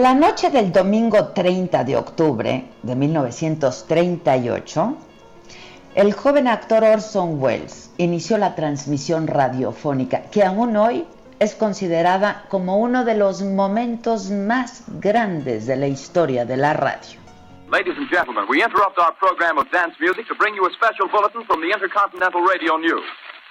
La noche del domingo 30 de octubre de 1938, el joven actor Orson Welles inició la transmisión radiofónica que aún hoy es considerada como uno de los momentos más grandes de la historia de la radio. Ladies and gentlemen, we interrupt our program of dance music to bring you a special bulletin from the Intercontinental Radio News.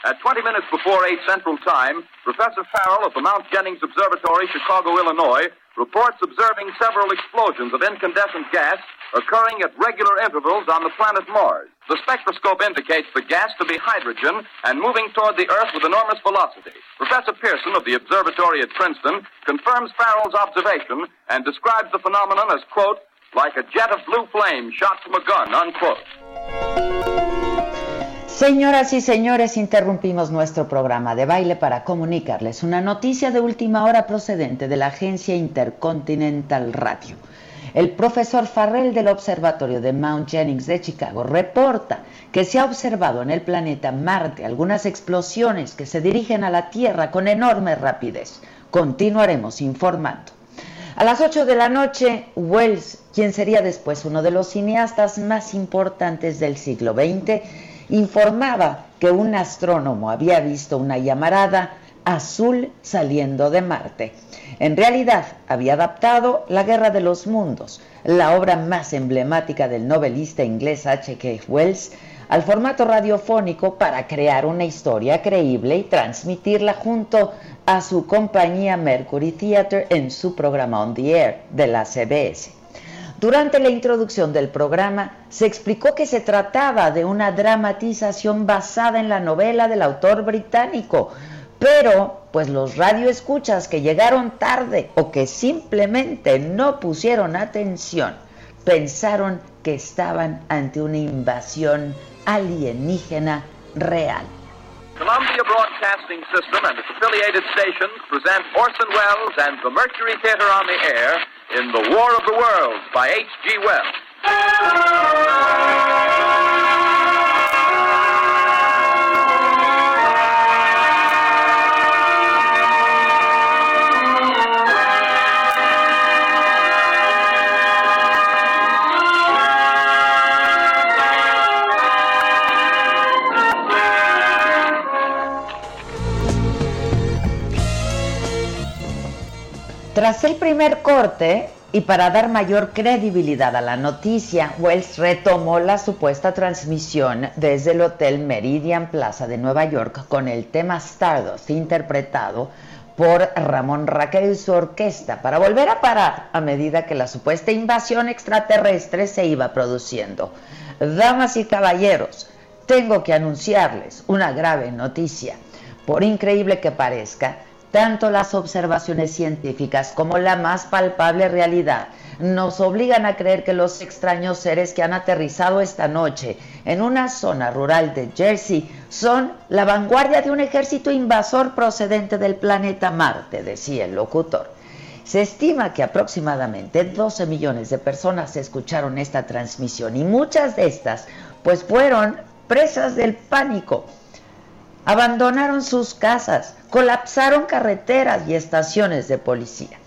At 20 minutes before 8 Central Time, Professor Farrell of the Mount Jennings Observatory, Chicago, Illinois, reports observing several explosions of incandescent gas occurring at regular intervals on the planet Mars. The spectroscope indicates the gas to be hydrogen and moving toward the Earth with enormous velocity. Professor Pearson of the observatory at Princeton confirms Farrell's observation and describes the phenomenon as, quote, like a jet of blue flame shot from a gun, unquote. Señoras y señores, interrumpimos nuestro programa de baile para comunicarles una noticia de última hora procedente de la agencia Intercontinental Radio. El profesor Farrell del Observatorio de Mount Jennings de Chicago reporta que se ha observado en el planeta Marte algunas explosiones que se dirigen a la Tierra con enorme rapidez. Continuaremos informando. A las 8 de la noche, Wells, quien sería después uno de los cineastas más importantes del siglo XX, informaba que un astrónomo había visto una llamarada azul saliendo de Marte. En realidad había adaptado La Guerra de los Mundos, la obra más emblemática del novelista inglés H.K. Wells, al formato radiofónico para crear una historia creíble y transmitirla junto a su compañía Mercury Theatre en su programa On the Air de la CBS. Durante la introducción del programa se explicó que se trataba de una dramatización basada en la novela del autor británico, pero pues los radioescuchas que llegaron tarde o que simplemente no pusieron atención pensaron que estaban ante una invasión alienígena real. Columbia Broadcasting System and its affiliated stations present Orson Welles and the Mercury Theater on the Air in The War of the Worlds by H.G. Wells. Tras el primer corte, y para dar mayor credibilidad a la noticia, Wells retomó la supuesta transmisión desde el Hotel Meridian Plaza de Nueva York con el tema Stardust interpretado por Ramón Raquel y su orquesta para volver a parar a medida que la supuesta invasión extraterrestre se iba produciendo. Damas y caballeros, tengo que anunciarles una grave noticia. Por increíble que parezca, tanto las observaciones científicas como la más palpable realidad nos obligan a creer que los extraños seres que han aterrizado esta noche en una zona rural de Jersey son la vanguardia de un ejército invasor procedente del planeta Marte, decía el locutor. Se estima que aproximadamente 12 millones de personas escucharon esta transmisión y muchas de estas pues fueron presas del pánico abandonaron sus casas, colapsaron carreteras y estaciones de policía.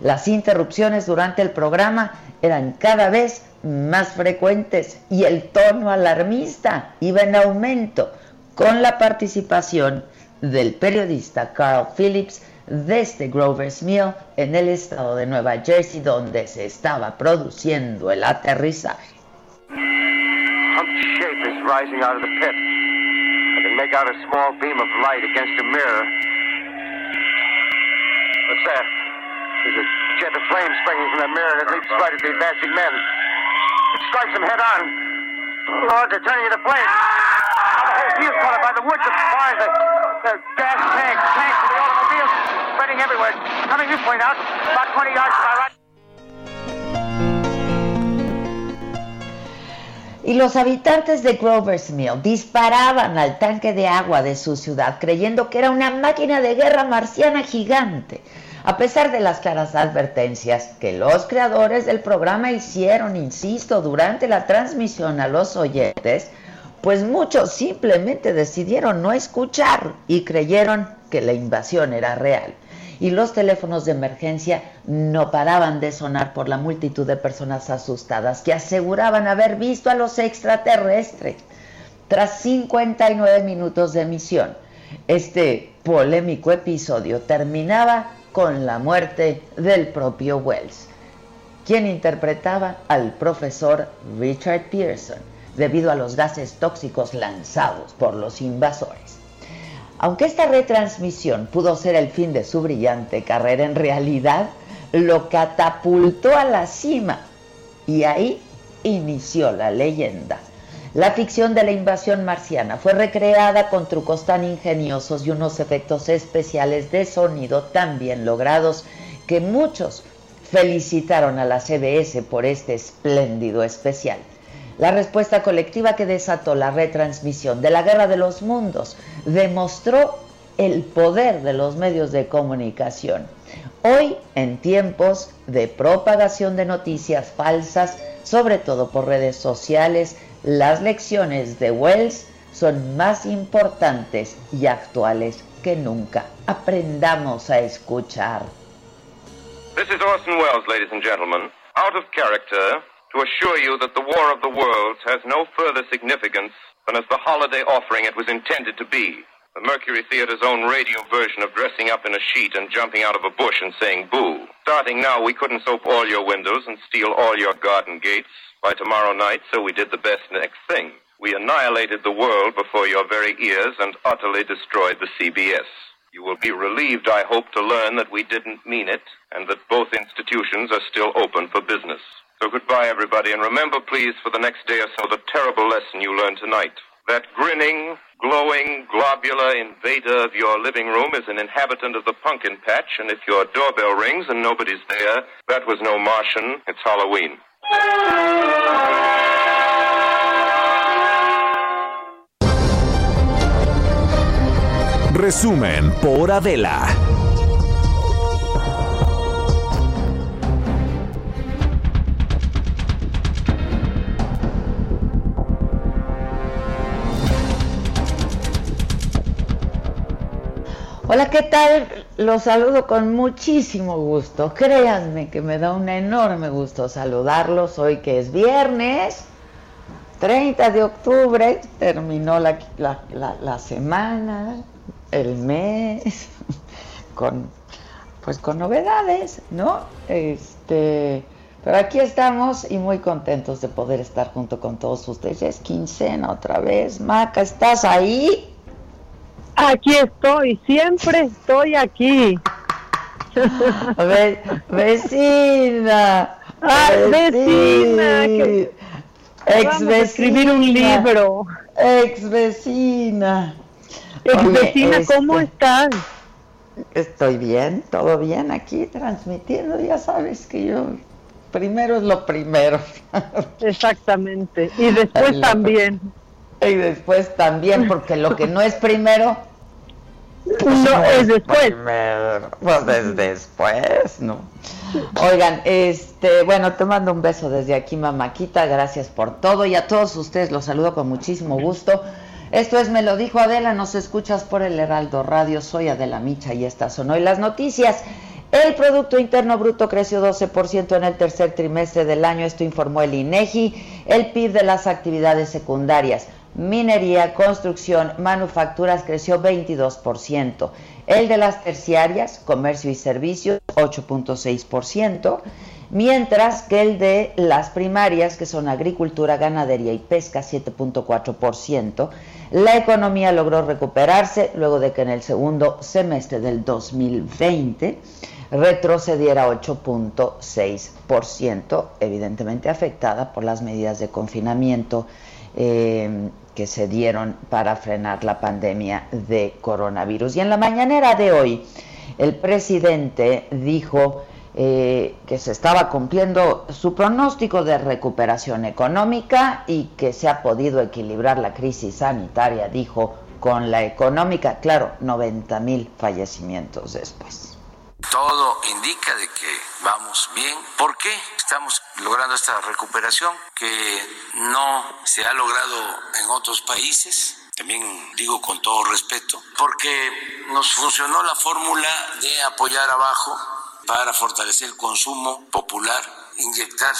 Las interrupciones durante el programa eran cada vez más frecuentes y el tono alarmista iba en aumento con la participación del periodista Carl Phillips desde Grover's Mill en el estado de Nueva Jersey donde se estaba produciendo el aterrizaje. Make out a small beam of light against a mirror. What's that? There's a jet of flame springing from the mirror and it leaps right at the advancing men. It strikes them head on. Lord, they're turning into flames. Field's caught up by the woods, the fires, the, the gas tanks, tanks of the automobiles spreading everywhere. Coming this way now, about 20 yards to my right. Y los habitantes de Grover's Mill disparaban al tanque de agua de su ciudad creyendo que era una máquina de guerra marciana gigante, a pesar de las claras advertencias que los creadores del programa hicieron, insisto, durante la transmisión a los oyentes, pues muchos simplemente decidieron no escuchar y creyeron que la invasión era real y los teléfonos de emergencia no paraban de sonar por la multitud de personas asustadas que aseguraban haber visto a los extraterrestres. Tras 59 minutos de emisión, este polémico episodio terminaba con la muerte del propio Wells, quien interpretaba al profesor Richard Pearson debido a los gases tóxicos lanzados por los invasores. Aunque esta retransmisión pudo ser el fin de su brillante carrera, en realidad lo catapultó a la cima y ahí inició la leyenda. La ficción de la invasión marciana fue recreada con trucos tan ingeniosos y unos efectos especiales de sonido tan bien logrados que muchos felicitaron a la CBS por este espléndido especial la respuesta colectiva que desató la retransmisión de la Guerra de los Mundos demostró el poder de los medios de comunicación. Hoy, en tiempos de propagación de noticias falsas, sobre todo por redes sociales, las lecciones de Wells son más importantes y actuales que nunca. Aprendamos a escuchar. This is Orson Welles, ladies and gentlemen. Out of character, to assure you that the War of the Worlds has no further significance than as the holiday offering it was intended to be. The Mercury Theater's own radio version of dressing up in a sheet and jumping out of a bush and saying boo. Starting now, we couldn't soap all your windows and steal all your garden gates by tomorrow night, so we did the best next thing. We annihilated the world before your very ears and utterly destroyed the CBS. You will be relieved, I hope, to learn that we didn't mean it and that both institutions are still open for business. So goodbye, everybody, and remember, please, for the next day or so, the terrible lesson you learned tonight. That grinning, glowing, globular invader of your living room is an inhabitant of the pumpkin patch, and if your doorbell rings and nobody's there, that was no Martian, it's Halloween. Resumen por Adela. Hola, ¿qué tal? Los saludo con muchísimo gusto. Créanme que me da un enorme gusto saludarlos hoy que es viernes, 30 de octubre, terminó la, la, semana, el mes, con pues con novedades, ¿no? Este, pero aquí estamos y muy contentos de poder estar junto con todos ustedes. Es quincena otra vez. Maca, ¿estás ahí? Aquí estoy, siempre estoy aquí. Ve, vecina. Ay, vecina. ex vecina. escribir un libro. Ex vecina. Ex vecina, ¿cómo este, estás? Estoy bien, todo bien aquí transmitiendo. Ya sabes que yo primero es lo primero. Exactamente. Y después también. Y después también, porque lo que no es primero no, es después. pues después, ¿no? Oigan, este, bueno, te mando un beso desde aquí, mamáquita, gracias por todo y a todos ustedes los saludo con muchísimo gusto. Esto es Me lo dijo Adela, nos escuchas por el Heraldo Radio, soy Adela Micha y estas son hoy las noticias. El Producto Interno Bruto creció 12% en el tercer trimestre del año, esto informó el INEGI, el PIB de las actividades secundarias minería, construcción, manufacturas creció 22%. El de las terciarias, comercio y servicios, 8.6%, mientras que el de las primarias, que son agricultura, ganadería y pesca, 7.4%. La economía logró recuperarse luego de que en el segundo semestre del 2020 retrocediera 8.6%, evidentemente afectada por las medidas de confinamiento eh, que se dieron para frenar la pandemia de coronavirus. Y en la mañanera de hoy, el presidente dijo eh, que se estaba cumpliendo su pronóstico de recuperación económica y que se ha podido equilibrar la crisis sanitaria, dijo, con la económica, claro, 90 mil fallecimientos después. Todo indica de que vamos bien. ¿Por qué estamos logrando esta recuperación que no se ha logrado en otros países? También digo con todo respeto, porque nos funcionó la fórmula de apoyar abajo para fortalecer el consumo popular, inyectar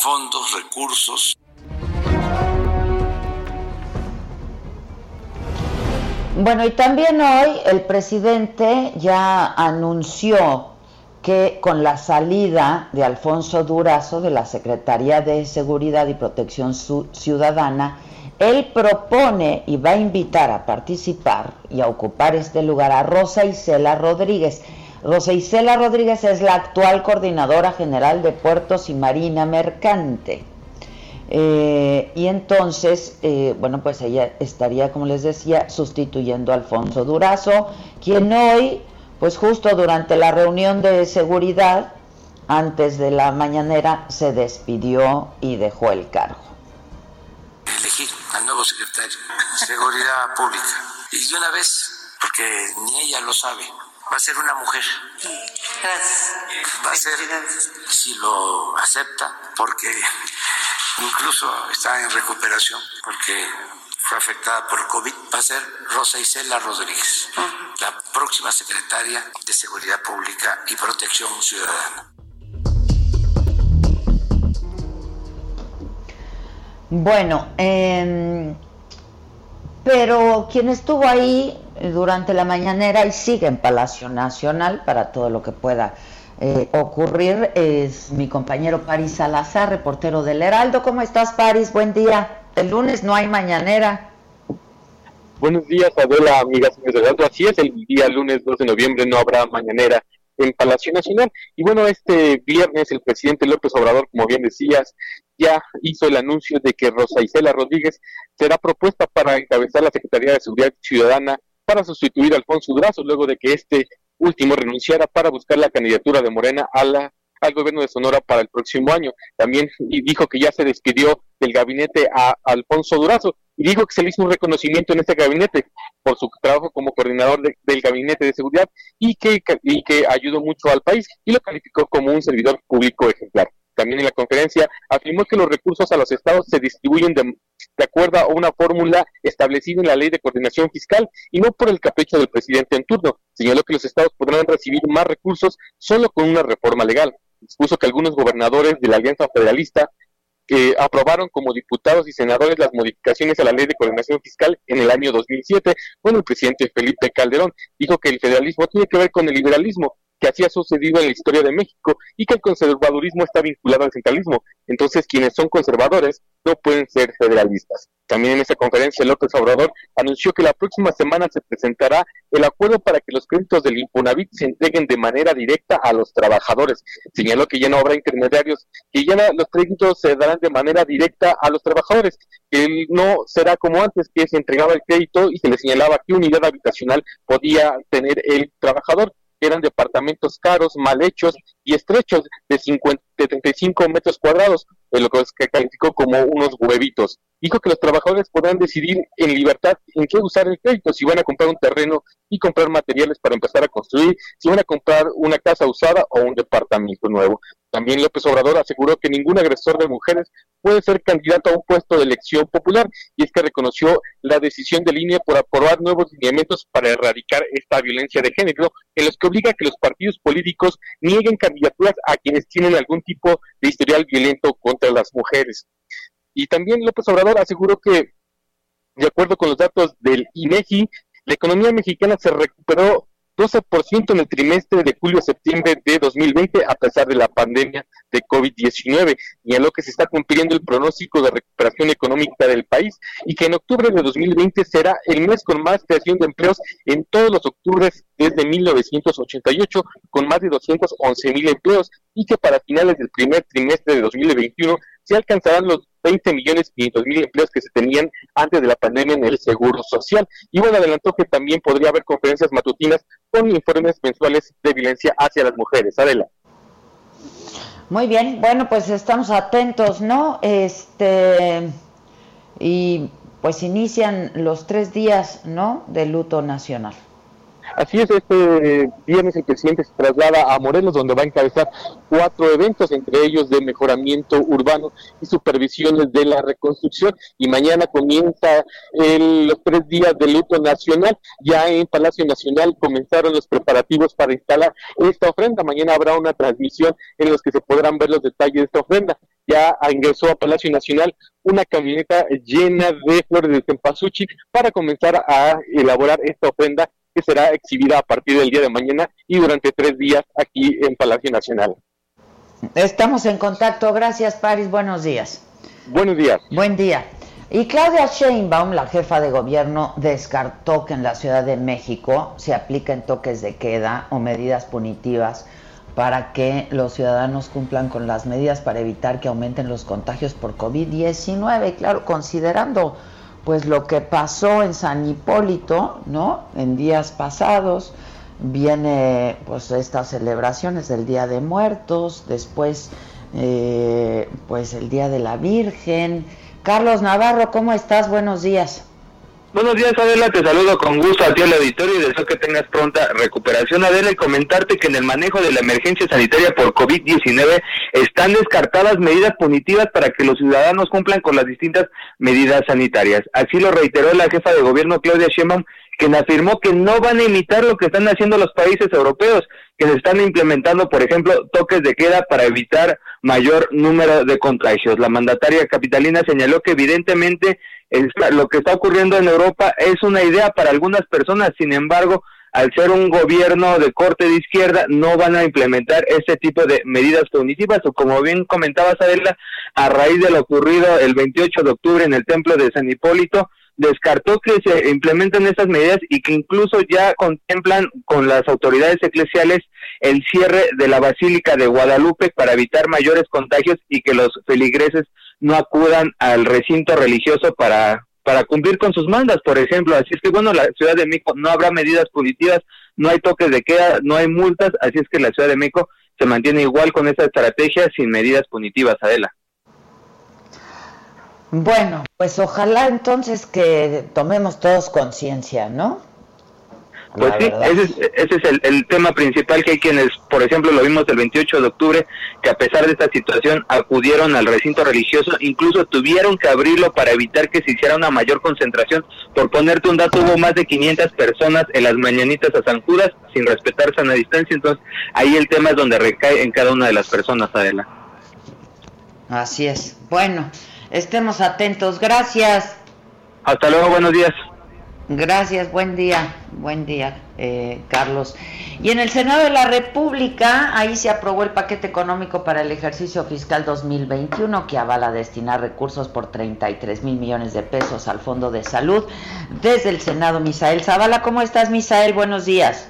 fondos, recursos. Bueno, y también hoy el presidente ya anunció que con la salida de Alfonso Durazo de la Secretaría de Seguridad y Protección Ciudadana, él propone y va a invitar a participar y a ocupar este lugar a Rosa Isela Rodríguez. Rosa Isela Rodríguez es la actual coordinadora general de Puertos y Marina Mercante. Eh, y entonces, eh, bueno, pues ella estaría, como les decía, sustituyendo a Alfonso Durazo, quien hoy, pues justo durante la reunión de seguridad, antes de la mañanera, se despidió y dejó el cargo. Elegir al nuevo secretario de Seguridad Pública. Y de una vez, porque ni ella lo sabe, va a ser una mujer. Gracias. Va a ser, si lo acepta, porque incluso está en recuperación porque fue afectada por COVID, va a ser Rosa Isela Rodríguez, la próxima secretaria de Seguridad Pública y Protección Ciudadana. Bueno, em, pero quien estuvo ahí durante la mañanera y sigue en Palacio Nacional para todo lo que pueda eh, ocurrir es mi compañero Paris Salazar, reportero del Heraldo. ¿Cómo estás, Paris? Buen día. El lunes no hay mañanera. Buenos días, Adela, amigas y Heraldo. Así es, el día lunes 2 de noviembre no habrá mañanera en Palacio Nacional. Y bueno, este viernes el presidente López Obrador, como bien decías, ya hizo el anuncio de que Rosa Isela Rodríguez será propuesta para encabezar la Secretaría de Seguridad Ciudadana para sustituir a Alfonso Durazo, luego de que este último renunciara para buscar la candidatura de Morena a la, al gobierno de Sonora para el próximo año. También dijo que ya se despidió del gabinete a, Alfonso Durazo y dijo que se le hizo un reconocimiento en este gabinete por su trabajo como coordinador del gabinete de seguridad y que, y que ayudó mucho al país y lo calificó como un servidor público ejemplar. También en la conferencia afirmó que los recursos a los estados se distribuyen de, acuerdo a una fórmula establecida en la Ley de Coordinación Fiscal y no por el capricho del presidente en turno. Señaló que los estados podrán recibir más recursos solo con una reforma legal. Expuso que algunos gobernadores de la Alianza Federalista que aprobaron como diputados y senadores las modificaciones a la ley de coordinación fiscal en el año 2007. Bueno, el presidente Felipe Calderón dijo que el federalismo tiene que ver con el liberalismo que así ha sucedido en la historia de México y que el conservadurismo está vinculado al centralismo. Entonces, quienes son conservadores no pueden ser federalistas. También en esa conferencia, López Obrador anunció que la próxima semana se presentará el acuerdo para que los créditos del Infonavit se entreguen de manera directa a los trabajadores. Señaló que ya no habrá intermediarios, que ya los créditos se darán de manera directa a los trabajadores, que no será como antes, que se entregaba el crédito y se le señalaba qué unidad habitacional podía tener el trabajador eran departamentos caros, mal hechos y estrechos de, 50, de 35 metros cuadrados, lo que calificó como unos huevitos. Dijo que los trabajadores podrán decidir en libertad en qué usar el crédito, si van a comprar un terreno y comprar materiales para empezar a construir, si van a comprar una casa usada o un departamento nuevo. También López Obrador aseguró que ningún agresor de mujeres puede ser candidato a un puesto de elección popular y es que reconoció la decisión de línea por aprobar nuevos lineamientos para erradicar esta violencia de género en los que obliga a que los partidos políticos nieguen candidaturas a quienes tienen algún tipo de historial violento contra las mujeres. Y también López Obrador aseguró que, de acuerdo con los datos del INEGI, la economía mexicana se recuperó 12% en el trimestre de julio-septiembre de 2020 a pesar de la pandemia de COVID-19 y en lo que se está cumpliendo el pronóstico de recuperación económica del país y que en octubre de 2020 será el mes con más creación de empleos en todos los octubres desde 1988 con más de 211 mil empleos y que para finales del primer trimestre de 2021 se alcanzarán los 20 millones 500 mil empleos que se tenían antes de la pandemia en el Seguro Social. Y bueno, adelantó que también podría haber conferencias matutinas con informes mensuales de violencia hacia las mujeres. Adela. Muy bien, bueno, pues estamos atentos, ¿no? Este, y pues inician los tres días, ¿no? De luto nacional. Así es, este viernes el presidente se traslada a Morelos, donde va a encabezar cuatro eventos, entre ellos de mejoramiento urbano y supervisiones de la reconstrucción. Y mañana comienza los tres días de luto nacional. Ya en Palacio Nacional comenzaron los preparativos para instalar esta ofrenda. Mañana habrá una transmisión en los que se podrán ver los detalles de esta ofrenda. Ya ingresó a Palacio Nacional una camioneta llena de flores de cempasúchil para comenzar a elaborar esta ofrenda que será exhibida a partir del día de mañana y durante tres días aquí en Palacio Nacional. Estamos en contacto. Gracias, Paris. Buenos días. Buenos días. Buen día. Y Claudia Sheinbaum, la jefa de gobierno, descartó que en la Ciudad de México se apliquen toques de queda o medidas punitivas para que los ciudadanos cumplan con las medidas para evitar que aumenten los contagios por COVID-19. Claro, considerando pues lo que pasó en San Hipólito, ¿no? En días pasados viene pues estas celebraciones del Día de Muertos, después eh, pues el Día de la Virgen. Carlos Navarro, ¿cómo estás? Buenos días. Buenos días, Adela. Te saludo con gusto a ti al auditorio y deseo que tengas pronta recuperación, Adela, y comentarte que en el manejo de la emergencia sanitaria por COVID-19 están descartadas medidas punitivas para que los ciudadanos cumplan con las distintas medidas sanitarias. Así lo reiteró la jefa de gobierno, Claudia Sheinbaum, quien afirmó que no van a imitar lo que están haciendo los países europeos, que se están implementando, por ejemplo, toques de queda para evitar mayor número de contagios. La mandataria capitalina señaló que evidentemente lo que está ocurriendo en Europa es una idea para algunas personas, sin embargo, al ser un gobierno de corte de izquierda, no van a implementar ese tipo de medidas cognitivas, o como bien comentaba Adela, a raíz de lo ocurrido el 28 de octubre en el templo de San Hipólito, descartó que se implementen esas medidas y que incluso ya contemplan con las autoridades eclesiales el cierre de la Basílica de Guadalupe para evitar mayores contagios y que los feligreses no acudan al recinto religioso para, para cumplir con sus mandas, por ejemplo. Así es que, bueno, la Ciudad de México no habrá medidas punitivas, no hay toques de queda, no hay multas, así es que la Ciudad de México se mantiene igual con esa estrategia sin medidas punitivas, Adela. Bueno, pues ojalá entonces que tomemos todos conciencia, ¿no? Pues sí, ese es, ese es el, tema principal que hay quienes, por ejemplo, lo vimos el 28 de octubre, que a pesar de esta situación acudieron al recinto religioso, incluso tuvieron que abrirlo para evitar que se hiciera una mayor concentración. Por ponerte un dato, hubo más de 500 personas en las mañanitas a San Judas sin respetar sana distancia, entonces ahí el tema es donde recae en cada una de las personas, Adela. Así es. Bueno, estemos atentos. Gracias. Hasta luego, buenos días. Gracias, buen día, buen día, eh, Carlos. Y en el Senado de la República, ahí se aprobó el paquete económico para el ejercicio fiscal 2021 que avala destinar recursos por 33 mil millones de pesos al Fondo de Salud. Desde el Senado, Misael Zavala, ¿cómo estás, Misael? Buenos días.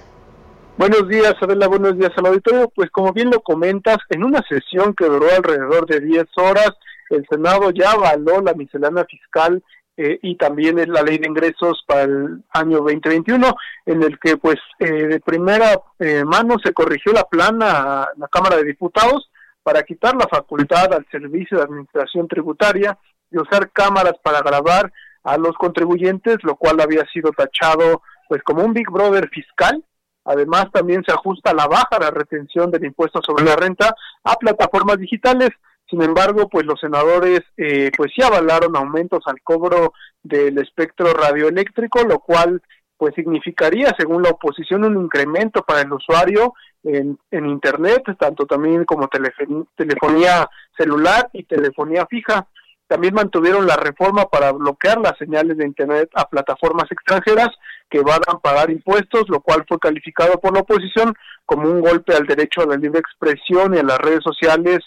Buenos días, Adela, buenos días al auditorio. Pues como bien lo comentas, en una sesión que duró alrededor de 10 horas, el Senado ya avaló la miscelánea fiscal eh, y también la ley de ingresos para el año 2021, en el que pues eh, de primera eh, mano se corrigió la plana a la Cámara de Diputados para quitar la facultad al Servicio de Administración Tributaria de usar cámaras para grabar a los contribuyentes, lo cual había sido tachado pues como un Big Brother fiscal. Además, también se ajusta la baja la retención del impuesto sobre la renta a plataformas digitales, sin embargo, pues los senadores eh, pues sí avalaron aumentos al cobro del espectro radioeléctrico, lo cual pues significaría, según la oposición, un incremento para el usuario en, Internet, tanto también como telefonía celular y telefonía fija. También mantuvieron la reforma para bloquear las señales de Internet a plataformas extranjeras que van a pagar impuestos, lo cual fue calificado por la oposición como un golpe al derecho a la libre expresión y a las redes sociales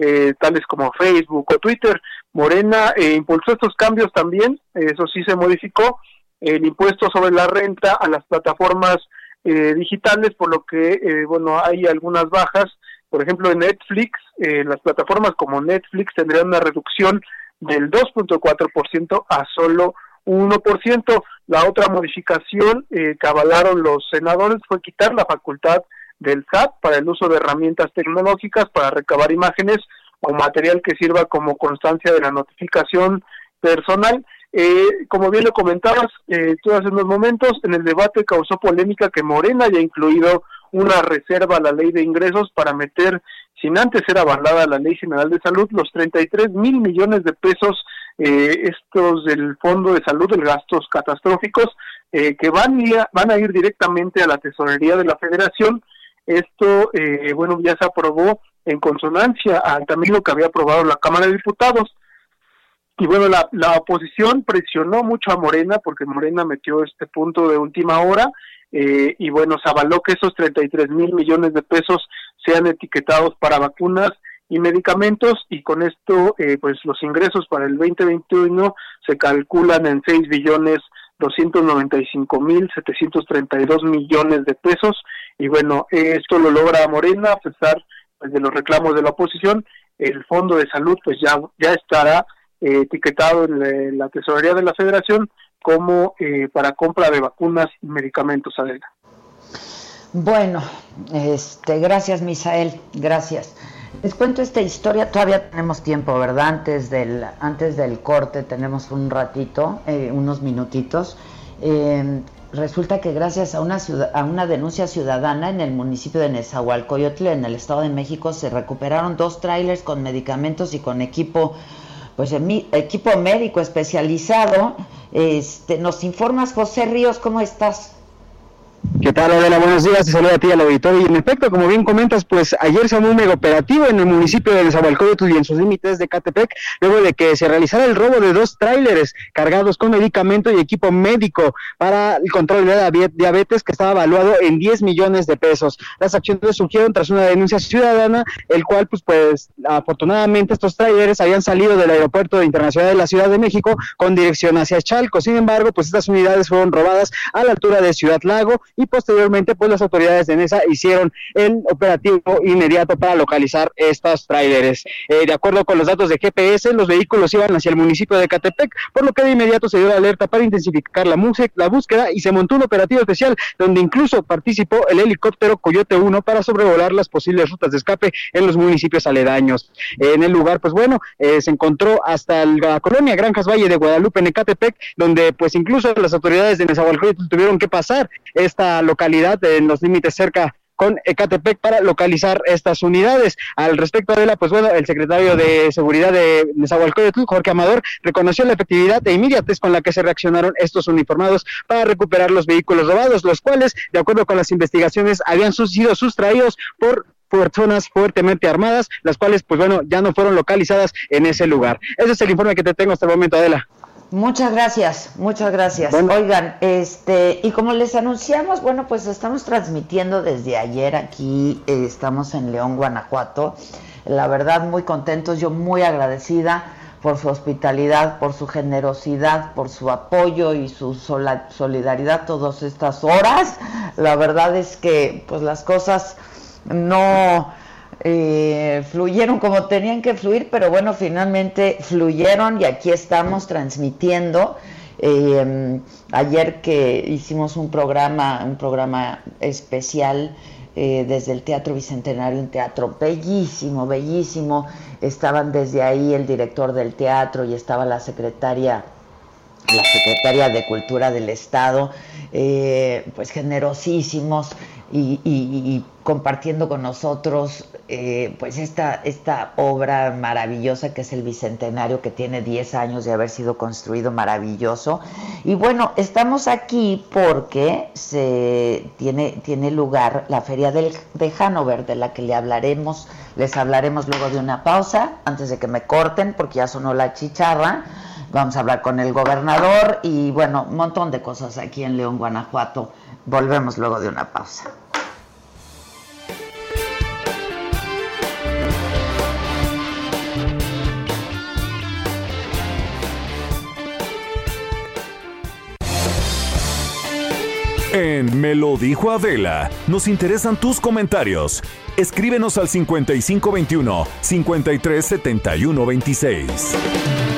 eh, tales como Facebook o Twitter. Morena eh, impulsó estos cambios también, eso sí se modificó, el impuesto sobre la renta a las plataformas eh, digitales, por lo que, bueno, hay algunas bajas. Por ejemplo, en Netflix, las plataformas como Netflix tendrían una reducción del 2.4% a solo 1%. La otra modificación que avalaron los senadores fue quitar la facultad del SAT para el uso de herramientas tecnológicas para recabar imágenes o material que sirva como constancia de la notificación personal. Eh, como bien lo comentabas eh, tú hace unos momentos, en el debate causó polémica que Morena haya incluido una reserva a la ley de ingresos para meter, sin antes ser avalada la ley general de salud, los 33 mil millones de pesos eh, estos del Fondo de Salud, de gastos catastróficos, eh, que van, van a ir directamente a la tesorería de la Federación. Esto, eh, bueno, ya se aprobó en consonancia al también lo que había aprobado la Cámara de Diputados. Y bueno, la, la oposición presionó mucho a Morena porque Morena metió este punto de última hora eh, y bueno, se avaló que esos 33 mil millones de pesos sean etiquetados para vacunas y medicamentos y con esto eh, pues los ingresos para el 2021 se calculan en 6 billones 295 mil 732 millones de pesos y bueno esto lo logra Morena a pesar pues, de los reclamos de la oposición el fondo de salud pues ya ya estará eh, etiquetado en la tesorería de la Federación como eh, para compra de vacunas y medicamentos, Adela. Bueno, este, gracias Misael, gracias. Les cuento esta historia, todavía tenemos tiempo, ¿verdad? Antes del, antes del corte tenemos un ratito, eh, unos minutitos. Eh, resulta que gracias a una, a una denuncia ciudadana en el municipio de Nezahualcóyotl, en el Estado de México, se recuperaron dos trailers con medicamentos y con equipo pues equipo médico especializado. Este, nos informas, José Ríos, ¿cómo estás? ¿Qué tal, Adela? Buenos días, te saludo a ti al auditorio. Y en efecto, como bien comentas, pues ayer se armó un mega operativo en el municipio de Nezahualcóyotl y en sus límites de Catepec, luego de que se realizara el robo de dos tráileres cargados con medicamento y equipo médico para el control de la diabetes que estaba evaluado en 10 millones de pesos. Las acciones surgieron tras una denuncia ciudadana, el cual, pues, pues afortunadamente estos tráileres habían salido del aeropuerto internacional de la Ciudad de México con dirección hacia Chalco. Sin embargo, pues estas unidades fueron robadas a la altura de Ciudad Lago y posteriormente pues las autoridades de NESA hicieron el operativo inmediato para localizar estas tráileres. Eh, de acuerdo con los datos de GPS, los vehículos iban hacia el municipio de Catepec, por lo que de inmediato se dio la alerta para intensificar la, la búsqueda y se montó un operativo especial donde incluso participó el helicóptero Coyote 1 para sobrevolar las posibles rutas de escape en los municipios aledaños. en el lugar, pues bueno, eh, se encontró hasta la colonia Granjas Valle de Guadalupe en Ecatepec, donde pues incluso las autoridades de Nezahualcóyotl tuvieron que pasar esta localidad en los límites cerca con Ecatepec para localizar estas unidades. Al respecto de pues bueno, el secretario de Seguridad de Nezahualcóyotl, Jorge Amador, reconoció la efectividad e inmediatez con la que se reaccionaron estos uniformados para recuperar los vehículos robados, los cuales, de acuerdo con las investigaciones, habían sido sustraídos por personas fuertemente armadas, las cuales, pues bueno, ya no fueron localizadas en ese lugar. Ese es el informe que te tengo hasta el momento, Adela. Muchas gracias, muchas gracias. Oigan, este, y como les anunciamos, bueno, pues estamos transmitiendo desde ayer aquí, eh, estamos en León, Guanajuato. La verdad, muy contentos, yo muy agradecida por su hospitalidad, por su generosidad, por su apoyo y su solidaridad todas estas horas. La verdad es que, pues las cosas no eh, fluyeron como tenían que fluir, pero bueno, finalmente fluyeron y aquí estamos transmitiendo. Eh, ayer que hicimos un programa, un programa especial eh, desde el Teatro Bicentenario, un teatro bellísimo, bellísimo. Estaban desde ahí el director del teatro y estaba la secretaria la secretaria de Cultura del Estado, pues generosísimos, y, compartiendo con nosotros eh, pues esta, esta obra maravillosa que es el Bicentenario, que tiene 10 años de haber sido construido maravilloso. Y bueno, estamos aquí porque se tiene, tiene lugar la Feria del, de Hanover, de la que le hablaremos, les hablaremos luego de una pausa, antes de que me corten, porque ya sonó la chicharra. Vamos a hablar con el gobernador y bueno, un montón de cosas aquí en León, Guanajuato. Volvemos luego de una pausa. En Me lo dijo Adela, nos interesan tus comentarios. Escríbenos al 5521 537126.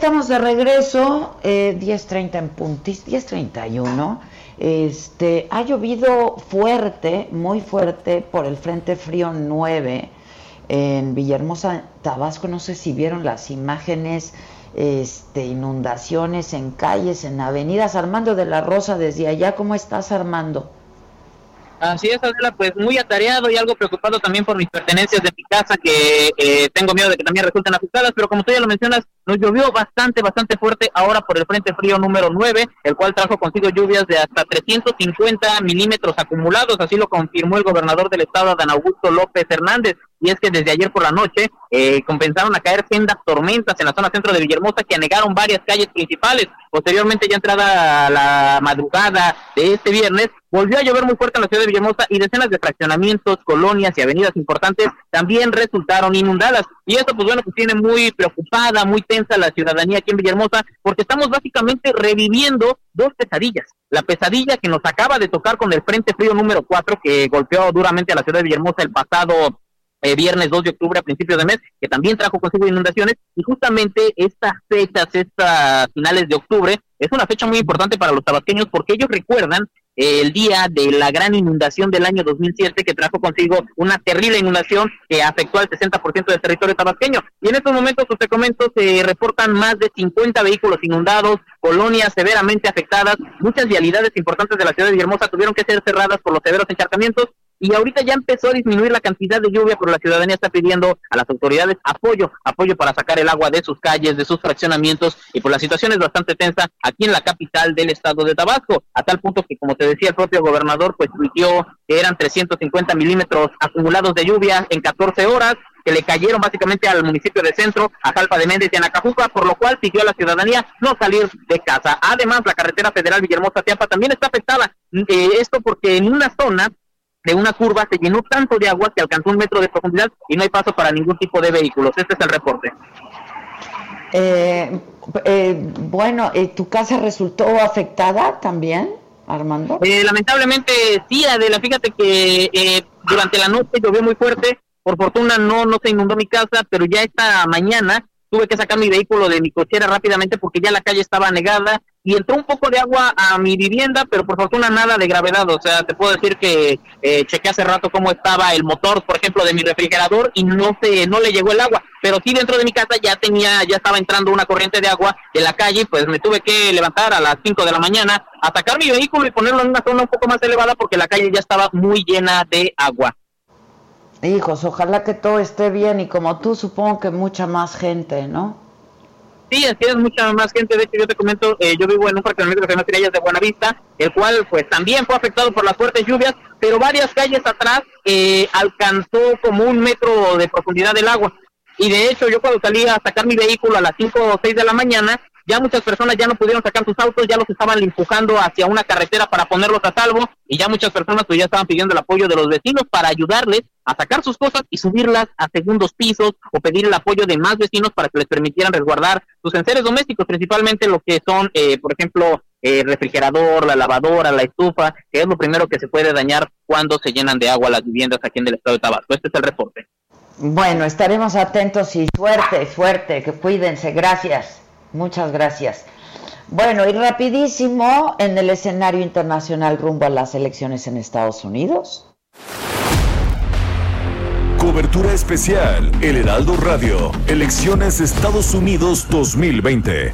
Estamos de regreso, eh, 10.30 en puntis, 10.31. Este, ha llovido fuerte, muy fuerte, por el Frente Frío 9 en Villahermosa, Tabasco. No sé si vieron las imágenes, este, inundaciones en calles, en avenidas. Armando de la Rosa, desde allá, ¿cómo estás, Armando? Así es, Adela, pues muy atareado y algo preocupado también por mis pertenencias de mi casa, que eh, tengo miedo de que también resulten afectadas, pero como tú ya lo mencionas, nos llovió bastante, bastante fuerte ahora por el Frente Frío número 9, el cual trajo consigo lluvias de hasta 350 milímetros acumulados, así lo confirmó el gobernador del estado, Dan Augusto López Hernández, y es que desde ayer por la noche eh, comenzaron a caer sendas tormentas en la zona centro de Villahermosa que anegaron varias calles principales. Posteriormente, ya entrada la madrugada de este viernes, volvió a llover muy fuerte en la ciudad de Villahermosa y decenas de fraccionamientos, colonias y avenidas importantes también resultaron inundadas. Y esto, pues bueno, pues tiene muy preocupada, muy tensa la ciudadanía aquí en Villahermosa, porque estamos básicamente reviviendo dos pesadillas. La pesadilla que nos acaba de tocar con el Frente Frío número 4, que golpeó duramente a la ciudad de Villahermosa el pasado eh, viernes 2 de octubre a principios de mes, que también trajo consigo inundaciones, y justamente estas fechas, estas finales de octubre, es una fecha muy importante para los tabasqueños porque ellos recuerdan eh, el día de la gran inundación del año 2007 que trajo consigo una terrible inundación que afectó al 60% del territorio tabasqueño. Y en estos momentos, os te comento, se reportan más de 50 vehículos inundados, colonias severamente afectadas, muchas vialidades importantes de la ciudad de Villahermosa tuvieron que ser cerradas por los severos encharcamientos y ahorita ya empezó a disminuir la cantidad de lluvia, pero la ciudadanía está pidiendo a las autoridades apoyo, apoyo para sacar el agua de sus calles, de sus fraccionamientos, y por la situación es bastante tensa aquí en la capital del estado de Tabasco, a tal punto que, como te decía, el propio gobernador pues tuiteó que eran 350 milímetros acumulados de lluvia en 14 horas, que le cayeron básicamente al municipio de Centro, a Jalpa de Méndez y a Nacajuca, por lo cual pidió a la ciudadanía no salir de casa. Además, la carretera federal Villahermosa-Tiapa también está afectada, eh, esto porque en una zona de una curva se llenó tanto de agua que alcanzó un metro de profundidad y no hay paso para ningún tipo de vehículos. Este es el reporte. Eh, eh, bueno, eh, ¿tu casa resultó afectada también, Armando? Eh, lamentablemente sí, Adela. Fíjate que eh, durante la noche llovió muy fuerte. Por fortuna no, no se inundó mi casa, pero ya esta mañana tuve que sacar mi vehículo de mi cochera rápidamente porque ya la calle estaba anegada y entró un poco de agua a mi vivienda, pero por fortuna nada de gravedad. O sea, te puedo decir que eh, chequé hace rato cómo estaba el motor, por ejemplo, de mi refrigerador y no se, no le llegó el agua. Pero sí dentro de mi casa ya tenía, ya estaba entrando una corriente de agua de la calle, pues me tuve que levantar a las 5 de la mañana a sacar mi vehículo y ponerlo en una zona un poco más elevada porque la calle ya estaba muy llena de agua. Hijos, ojalá que todo esté bien y como tú supongo que mucha más gente, ¿no? Sí, así mucha más gente. De hecho, yo te comento, eh, yo vivo en un fraccionamiento que se llama Estrellas de Buenavista, el cual pues también fue afectado por las fuertes lluvias, pero varias calles atrás eh, alcanzó como un metro de profundidad del agua. Y de hecho, yo cuando salí a sacar mi vehículo a las 5 o 6 de la mañana, ya muchas personas ya no pudieron sacar sus autos, ya los estaban empujando hacia una carretera para ponerlos a salvo y ya muchas personas pues ya estaban pidiendo el apoyo de los vecinos para ayudarles a sacar sus cosas y subirlas a segundos pisos o pedir el apoyo de más vecinos para que les permitieran resguardar sus enseres domésticos, principalmente lo que son, eh, por ejemplo, el refrigerador, la lavadora, la estufa, que es lo primero que se puede dañar cuando se llenan de agua las viviendas aquí en el estado de Tabasco. Este es el reporte. Bueno, estaremos atentos y suerte, suerte, que cuídense. Gracias. Muchas gracias. Bueno, y rapidísimo en el escenario internacional rumbo a las elecciones en Estados Unidos. Cobertura especial, El Heraldo Radio, Elecciones Estados Unidos 2020.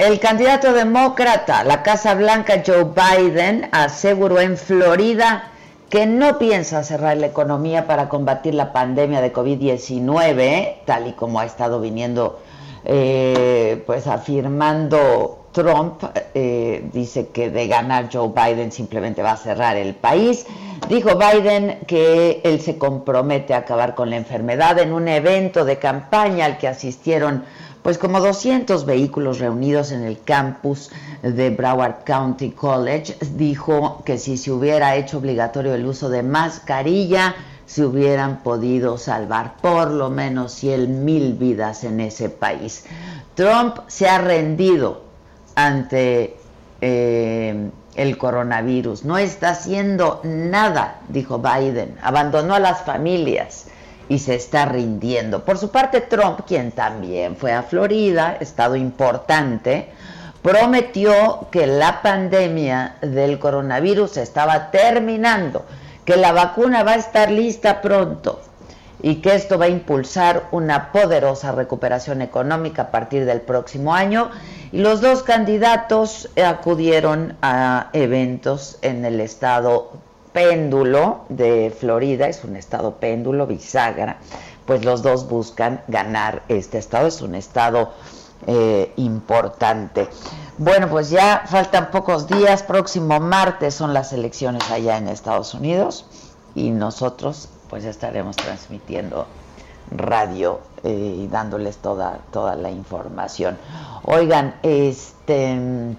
El candidato demócrata, la Casa Blanca, Joe Biden, aseguró en Florida que no piensa cerrar la economía para combatir la pandemia de COVID-19, tal y como ha estado viniendo, eh, pues afirmando Trump eh, dice que de ganar Joe Biden simplemente va a cerrar el país. Dijo Biden que él se compromete a acabar con la enfermedad en un evento de campaña al que asistieron pues como 200 vehículos reunidos en el campus de Broward County College. Dijo que si se hubiera hecho obligatorio el uso de mascarilla, se hubieran podido salvar por lo menos 100 mil vidas en ese país. Trump se ha rendido ante eh, el coronavirus, no está haciendo nada, dijo Biden, abandonó a las familias y se está rindiendo. Por su parte, Trump, quien también fue a Florida, estado importante, prometió que la pandemia del coronavirus estaba terminando que la vacuna va a estar lista pronto y que esto va a impulsar una poderosa recuperación económica a partir del próximo año. Y los dos candidatos acudieron a eventos en el estado péndulo de Florida, es un estado péndulo, bisagra, pues los dos buscan ganar este estado, es un estado eh, importante. Bueno, pues ya faltan pocos días, próximo martes son las elecciones allá en Estados Unidos y nosotros pues estaremos transmitiendo radio eh, y dándoles toda, toda la información. Oigan, este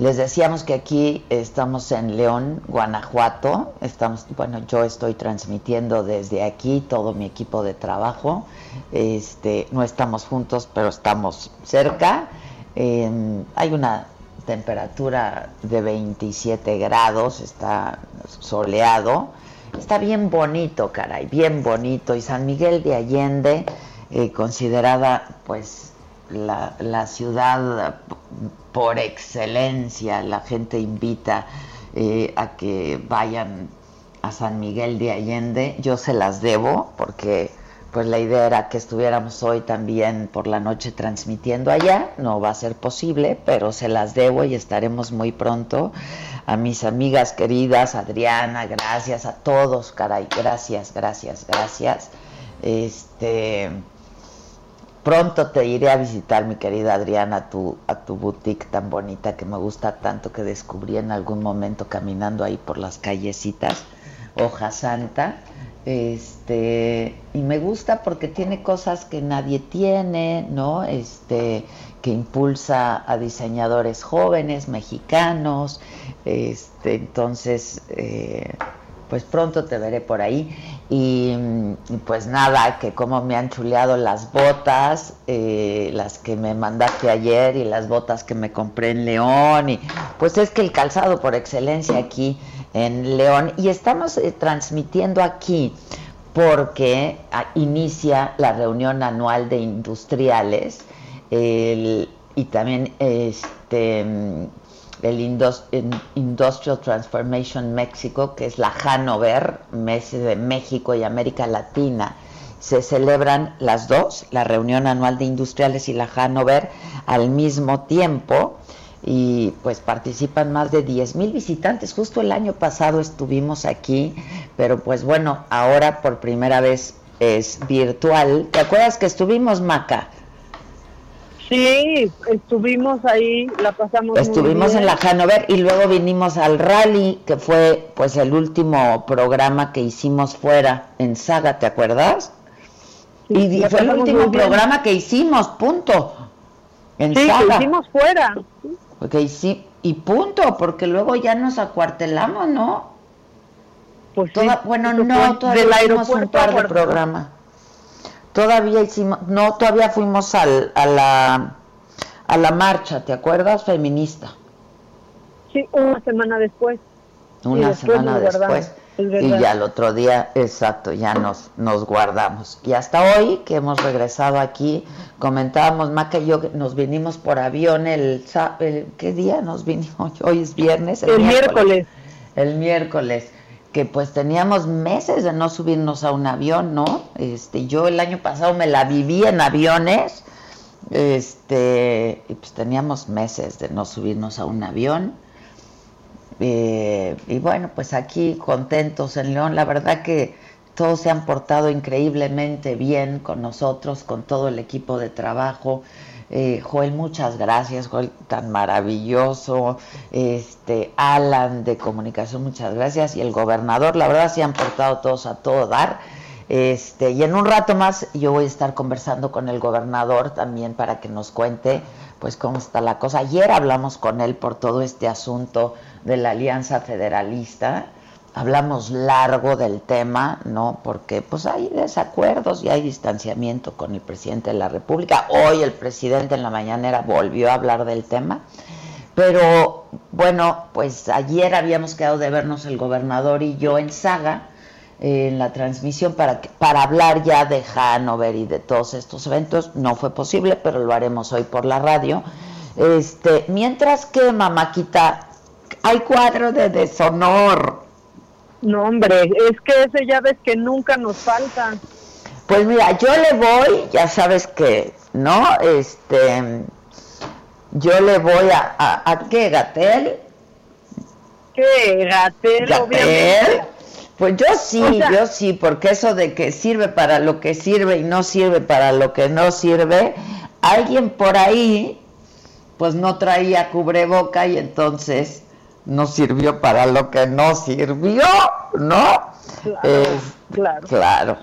les decíamos que aquí estamos en León, Guanajuato. Estamos, bueno, yo estoy transmitiendo desde aquí todo mi equipo de trabajo. Este, no estamos juntos, pero estamos cerca. hay una temperatura de 27 grados, está soleado. Está bien bonito, caray, bien bonito. Y San Miguel de Allende, eh, considerada pues la ciudad por excelencia la gente invita eh, a que vayan a San Miguel de Allende. Yo se las debo porque pues la idea era que estuviéramos hoy también por la noche transmitiendo allá. No va a ser posible, pero se las debo y estaremos muy pronto. A mis amigas queridas, Adriana, gracias a todos, caray, gracias, gracias, gracias. Este Pronto te iré a visitar, mi querida Adriana, a tu, a tu boutique tan bonita que me gusta tanto que descubrí en algún momento caminando ahí por las callecitas, Hoja Santa. Este, y me gusta porque tiene cosas que nadie tiene, ¿no? Este, que impulsa a diseñadores jóvenes, mexicanos. Este, entonces, eh, pues pronto te veré por ahí. Y, pues nada, que como me han chuleado las botas, eh, las que me mandaste ayer y las botas que me compré en León. Y pues es que el calzado por excelencia aquí en León. Y estamos eh, transmitiendo aquí porque ah, inicia la reunión anual de industriales y también este el Industrial Transformation México, que es la Hanover, mes de México y América Latina. Se celebran las dos, la reunión anual de industriales y la Hanover, al mismo tiempo y pues participan más de 10 mil visitantes. Justo el año pasado estuvimos aquí, pero pues bueno, ahora por primera vez es virtual. ¿Te acuerdas que estuvimos, Maca? Sí, estuvimos ahí, la pasamos Estuvimos en la Hanover y luego vinimos al rally, que fue pues el último programa que hicimos fuera en Saga, ¿te acuerdas? y fue el último programa que hicimos, punto. En sí, Saga. que hicimos fuera. Okay, sí, y punto, porque luego ya nos acuartelamos, ¿no? Pues bueno, no, todavía hicimos un par de programas. Todavía hicimos, no, todavía fuimos al, a, la, a la marcha, ¿te acuerdas? Feminista. Sí, una semana después. Una semana después. Y ya el otro día, exacto, ya nos, nos guardamos. Y hasta hoy que hemos regresado aquí, comentábamos, Maca y yo nos vinimos por avión el, ¿qué día nos vinimos? Hoy es viernes. El, miércoles. El miércoles que pues teníamos meses de no subirnos a un avión, ¿no? Este, yo el año pasado me la viví en aviones, este, y pues teníamos meses de no subirnos a un avión. Eh, y bueno, pues aquí contentos en León, la verdad que todos se han portado increíblemente bien con nosotros, con todo el equipo de trabajo. Eh, Joel, muchas gracias, Joel, tan maravilloso. Este, Alan de comunicación, muchas gracias. Y el gobernador, la verdad, se han portado todos a todo dar. Este, y en un rato más yo voy a estar conversando con el gobernador también para que nos cuente pues cómo está la cosa. Ayer hablamos con él por todo este asunto de la Alianza Federalista. Hablamos largo del tema, ¿no? Porque pues hay desacuerdos y hay distanciamiento con el presidente de la República. Hoy el presidente en la mañanera volvió a hablar del tema. Pero bueno, pues ayer habíamos quedado de vernos el gobernador y yo en Saga en la transmisión para, para hablar ya de Hanover y de todos estos eventos. No fue posible, pero lo haremos hoy por la radio. Este, mientras que, mamáquita, hay cuadro de deshonor. No, hombre, es que ese ya ves que nunca nos falta. Pues mira, yo le voy, ya sabes que, ¿no? Este, yo le voy a, a, qué, Gatel. ¿Qué, Gatel? ¿Gatel? Pues yo sí, yo sí, porque eso de que sirve para lo que sirve y no sirve para lo que no sirve, alguien por ahí pues no traía cubreboca y entonces no sirvió para lo que no sirvió, ¿no? Claro, claro.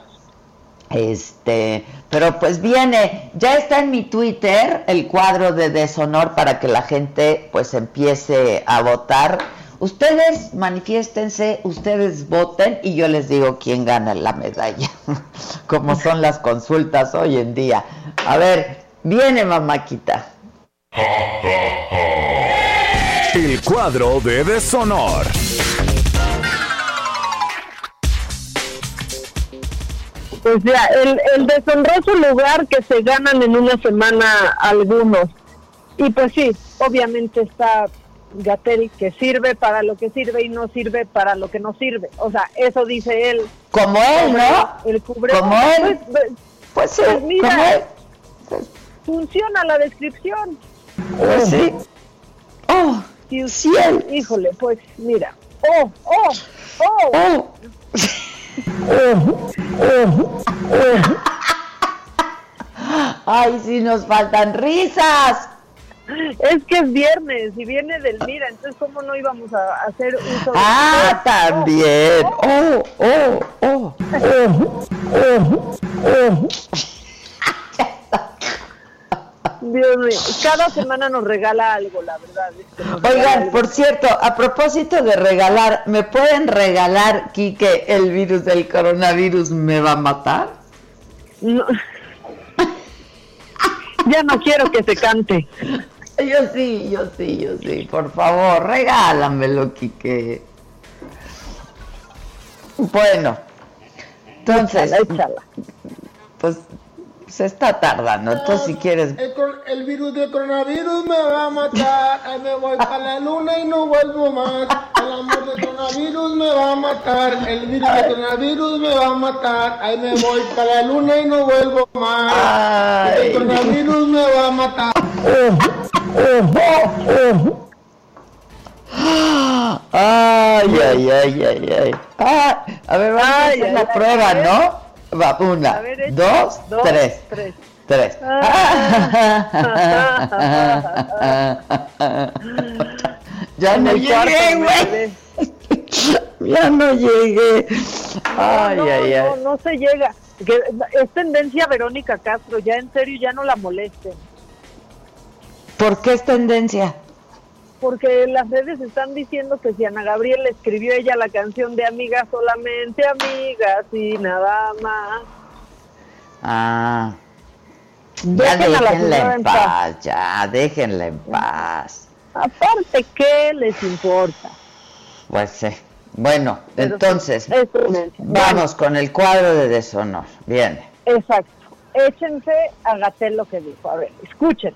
Este, pero pues viene, ya está en mi Twitter el cuadro de deshonor para que la gente pues empiece a votar Ustedes manifiéstense, ustedes voten y yo les digo quién gana la medalla, como son las consultas hoy en día. A ver, viene mamáquita. El cuadro de deshonor. Pues ya, el, el deshonroso lugar que se ganan en una semana algunos. Y pues sí, obviamente está Gatel que sirve para lo que sirve y no sirve para lo que no sirve. O sea, eso dice él. Como él, ¿no? El cubre. Como él. Pues, pues, sí, pues mira, funciona la descripción. Pues sí. Oh, sí, Híjole, pues mira. Oh, oh, oh. Oh. oh, oh, oh. Ay, sí nos faltan risas. Es que es viernes y viene del Mira, entonces ¿cómo no íbamos a hacer un Ah, también. Oh, oh, oh, oh, oh, oh. Dios mío, cada semana nos regala algo, la verdad. Oigan, por cierto, a propósito de regalar, ¿me pueden regalar, Quique, el virus del coronavirus me va a matar? No. ya no quiero que se cante. Yo sí, yo sí, yo sí. Por favor, regálamelo, Quique. Bueno, entonces, échala, pues se está tardando. Entonces, si quieres. El, virus del coronavirus me va a matar. Ahí me voy para la luna y no vuelvo más. El amor del coronavirus me va a matar. El virus del coronavirus me va a matar. Ahí me voy para la luna y no vuelvo más. El coronavirus me va a matar. Ay, ay, ay, ay, ay. Ah, a ver, vamos a hacer la prueba, ¿no? Va, una, dos, tres. Tres. tres. ya no llegué, güey. ya no llegué. Ay, ay, ay. No, no se llega. es tendencia Verónica Castro, ya en serio, ya no la molesten. ¿Por qué es tendencia? Porque las redes están diciendo que si Ana Gabriel le escribió ella la canción de Amigas solamente Amigas y nada más. Ah. Ya déjenla en paz, ya, déjenla en paz. Aparte, ¿qué les importa? Pues sí. Bueno, entonces, vamos con el cuadro de deshonor. Bien. Exacto. Échense a Gatel lo que dijo. A ver, escuchen.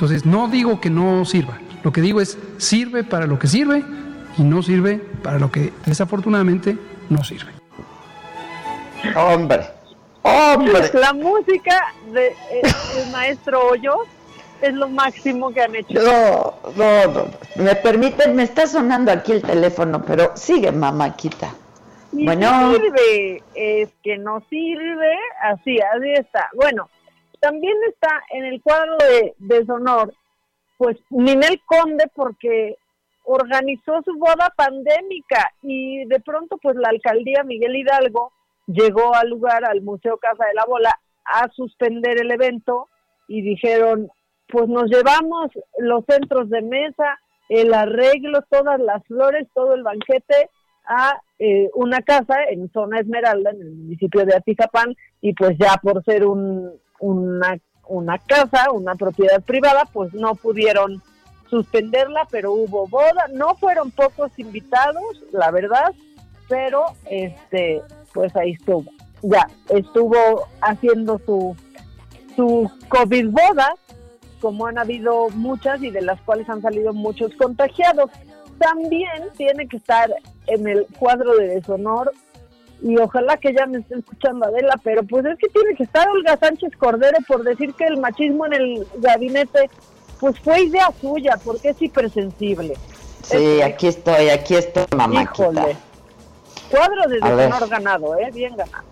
Entonces, no digo que no sirva. Lo que digo es, sirve para lo que sirve y no sirve para lo que desafortunadamente no sirve. Hombre, hombre. La música del de, maestro Hoyos es lo máximo que han hecho. No, no, no. Me permiten, me está sonando aquí el teléfono, pero sigue, mamáquita. Bueno. sirve, es que no sirve, así, así está. Bueno, también está en el cuadro de deshonor, pues Ninel Conde, porque organizó su boda pandémica y de pronto, pues la alcaldía Miguel Hidalgo llegó al lugar, al Museo Casa de la Bola, a suspender el evento y dijeron, pues nos llevamos los centros de mesa, el arreglo, todas las flores, todo el banquete a eh, una casa en zona Esmeralda, en el municipio de Atizapán, y pues ya por ser un, una, una casa, una propiedad privada, pues no pudieron suspenderla, pero hubo boda, no fueron pocos invitados, la verdad, pero este, pues ahí estuvo. Ya estuvo haciendo su su COVID boda, como han habido muchas y de las cuales han salido muchos contagiados. También tiene que estar en el cuadro de deshonor y ojalá que ya me esté escuchando Adela, pero pues es que tiene que estar Olga Sánchez Cordero por decir que el machismo en el gabinete pues fue idea suya, porque es hipersensible. Sí, aquí estoy, aquí estoy, mamáquita. Híjole. Cuadro de deshonor ganado, ¿eh? Bien ganado.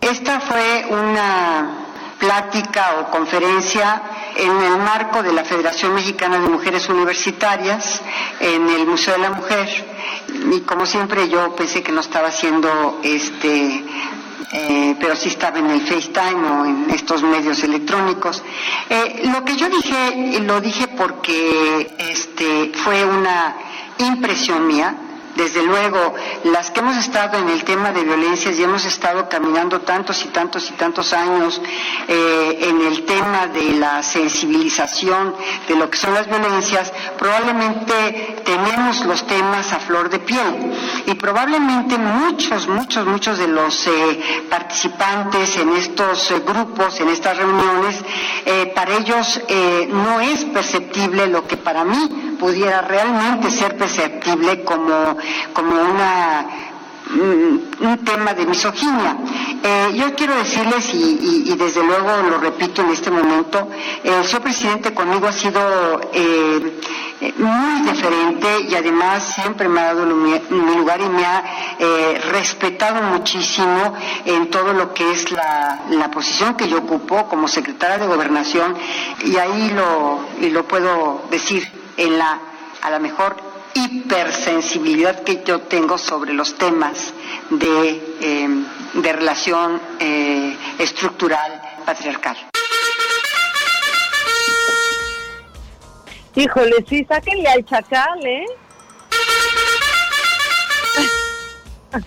Esta fue una plática o conferencia en el marco de la Federación Mexicana de Mujeres Universitarias en el Museo de la Mujer. Y como siempre yo pensé que no estaba haciendo este eh, pero sí estaba en el FaceTime o en estos medios electrónicos. Eh, lo que yo dije, lo dije porque este, fue una impresión mía. Desde luego, las que hemos estado en el tema de violencias y hemos estado caminando tantos y tantos y tantos años eh, en el tema de la sensibilización de lo que son las violencias, probablemente tenemos los temas a flor de piel. Y probablemente muchos, muchos, muchos de los eh, participantes en estos grupos, en estas reuniones, eh, para ellos eh, no es perceptible lo que para mí pudiera realmente ser perceptible como, como una mm, un tema de misoginia. Eh, yo quiero decirles, y, desde luego lo repito en este momento, el señor presidente conmigo ha sido eh, muy diferente y además siempre me ha dado mi lugar y me ha eh, respetado muchísimo en todo lo que es la, la posición que yo ocupo como secretaria de gobernación y ahí lo, y lo puedo decir en la, a la mejor hipersensibilidad que yo tengo sobre los temas de, eh, de relación eh, estructural patriarcal. Híjole, sí, sáquenle al chacal, ¿eh?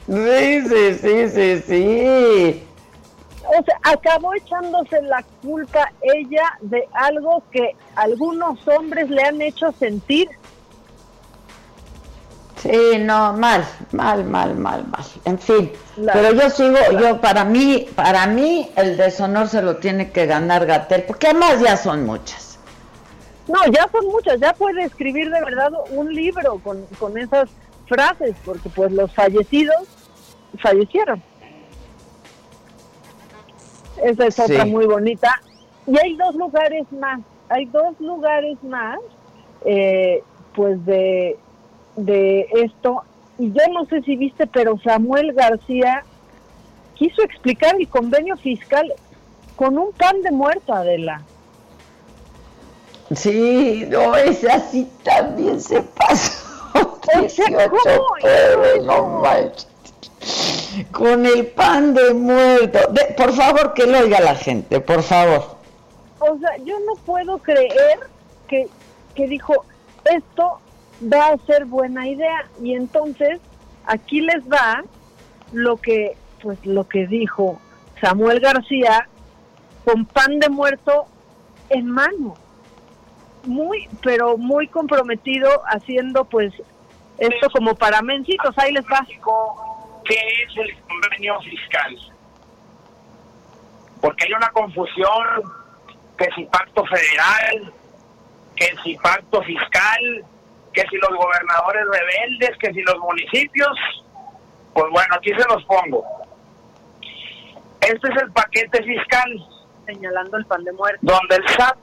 Sí, sí, sí, sí, sí. O sea, acabó echándose la culpa ella de algo que algunos hombres le han hecho sentir. Sí, no, mal, mal, mal, mal, mal. En fin, pero yo sigo, yo para mí, para mí el deshonor se lo tiene que ganar Gatel, porque además ya son muchas. No, ya son muchas, ya puede escribir de verdad un libro con, con esas frases, porque pues los fallecidos fallecieron. Esa es otra muy bonita. Y hay dos lugares más, hay dos lugares más, eh, pues de, de esto. Y yo no sé si viste, pero Samuel García quiso explicar el convenio fiscal con un pan de muerto, Adela. Sí, no, ese así también se pasó. O sea, 18 ¿cómo? pesos, no manches. Con el pan de muerto. De- por favor, que lo oiga la gente, por favor. O sea, yo no puedo creer que, que dijo, esto va a ser buena idea. Y entonces, aquí les va lo que, pues lo que dijo Samuel García con pan de muerto en mano. Muy, pero muy comprometido haciendo pues esto como para mencitos. Ahí les va. ¿Qué es el convenio fiscal? Porque hay una confusión que si pacto federal, que si pacto fiscal, que si los gobernadores rebeldes, que si los municipios. Pues bueno, aquí se los pongo. Este es el paquete fiscal señalando el pan de muerto. donde el SAT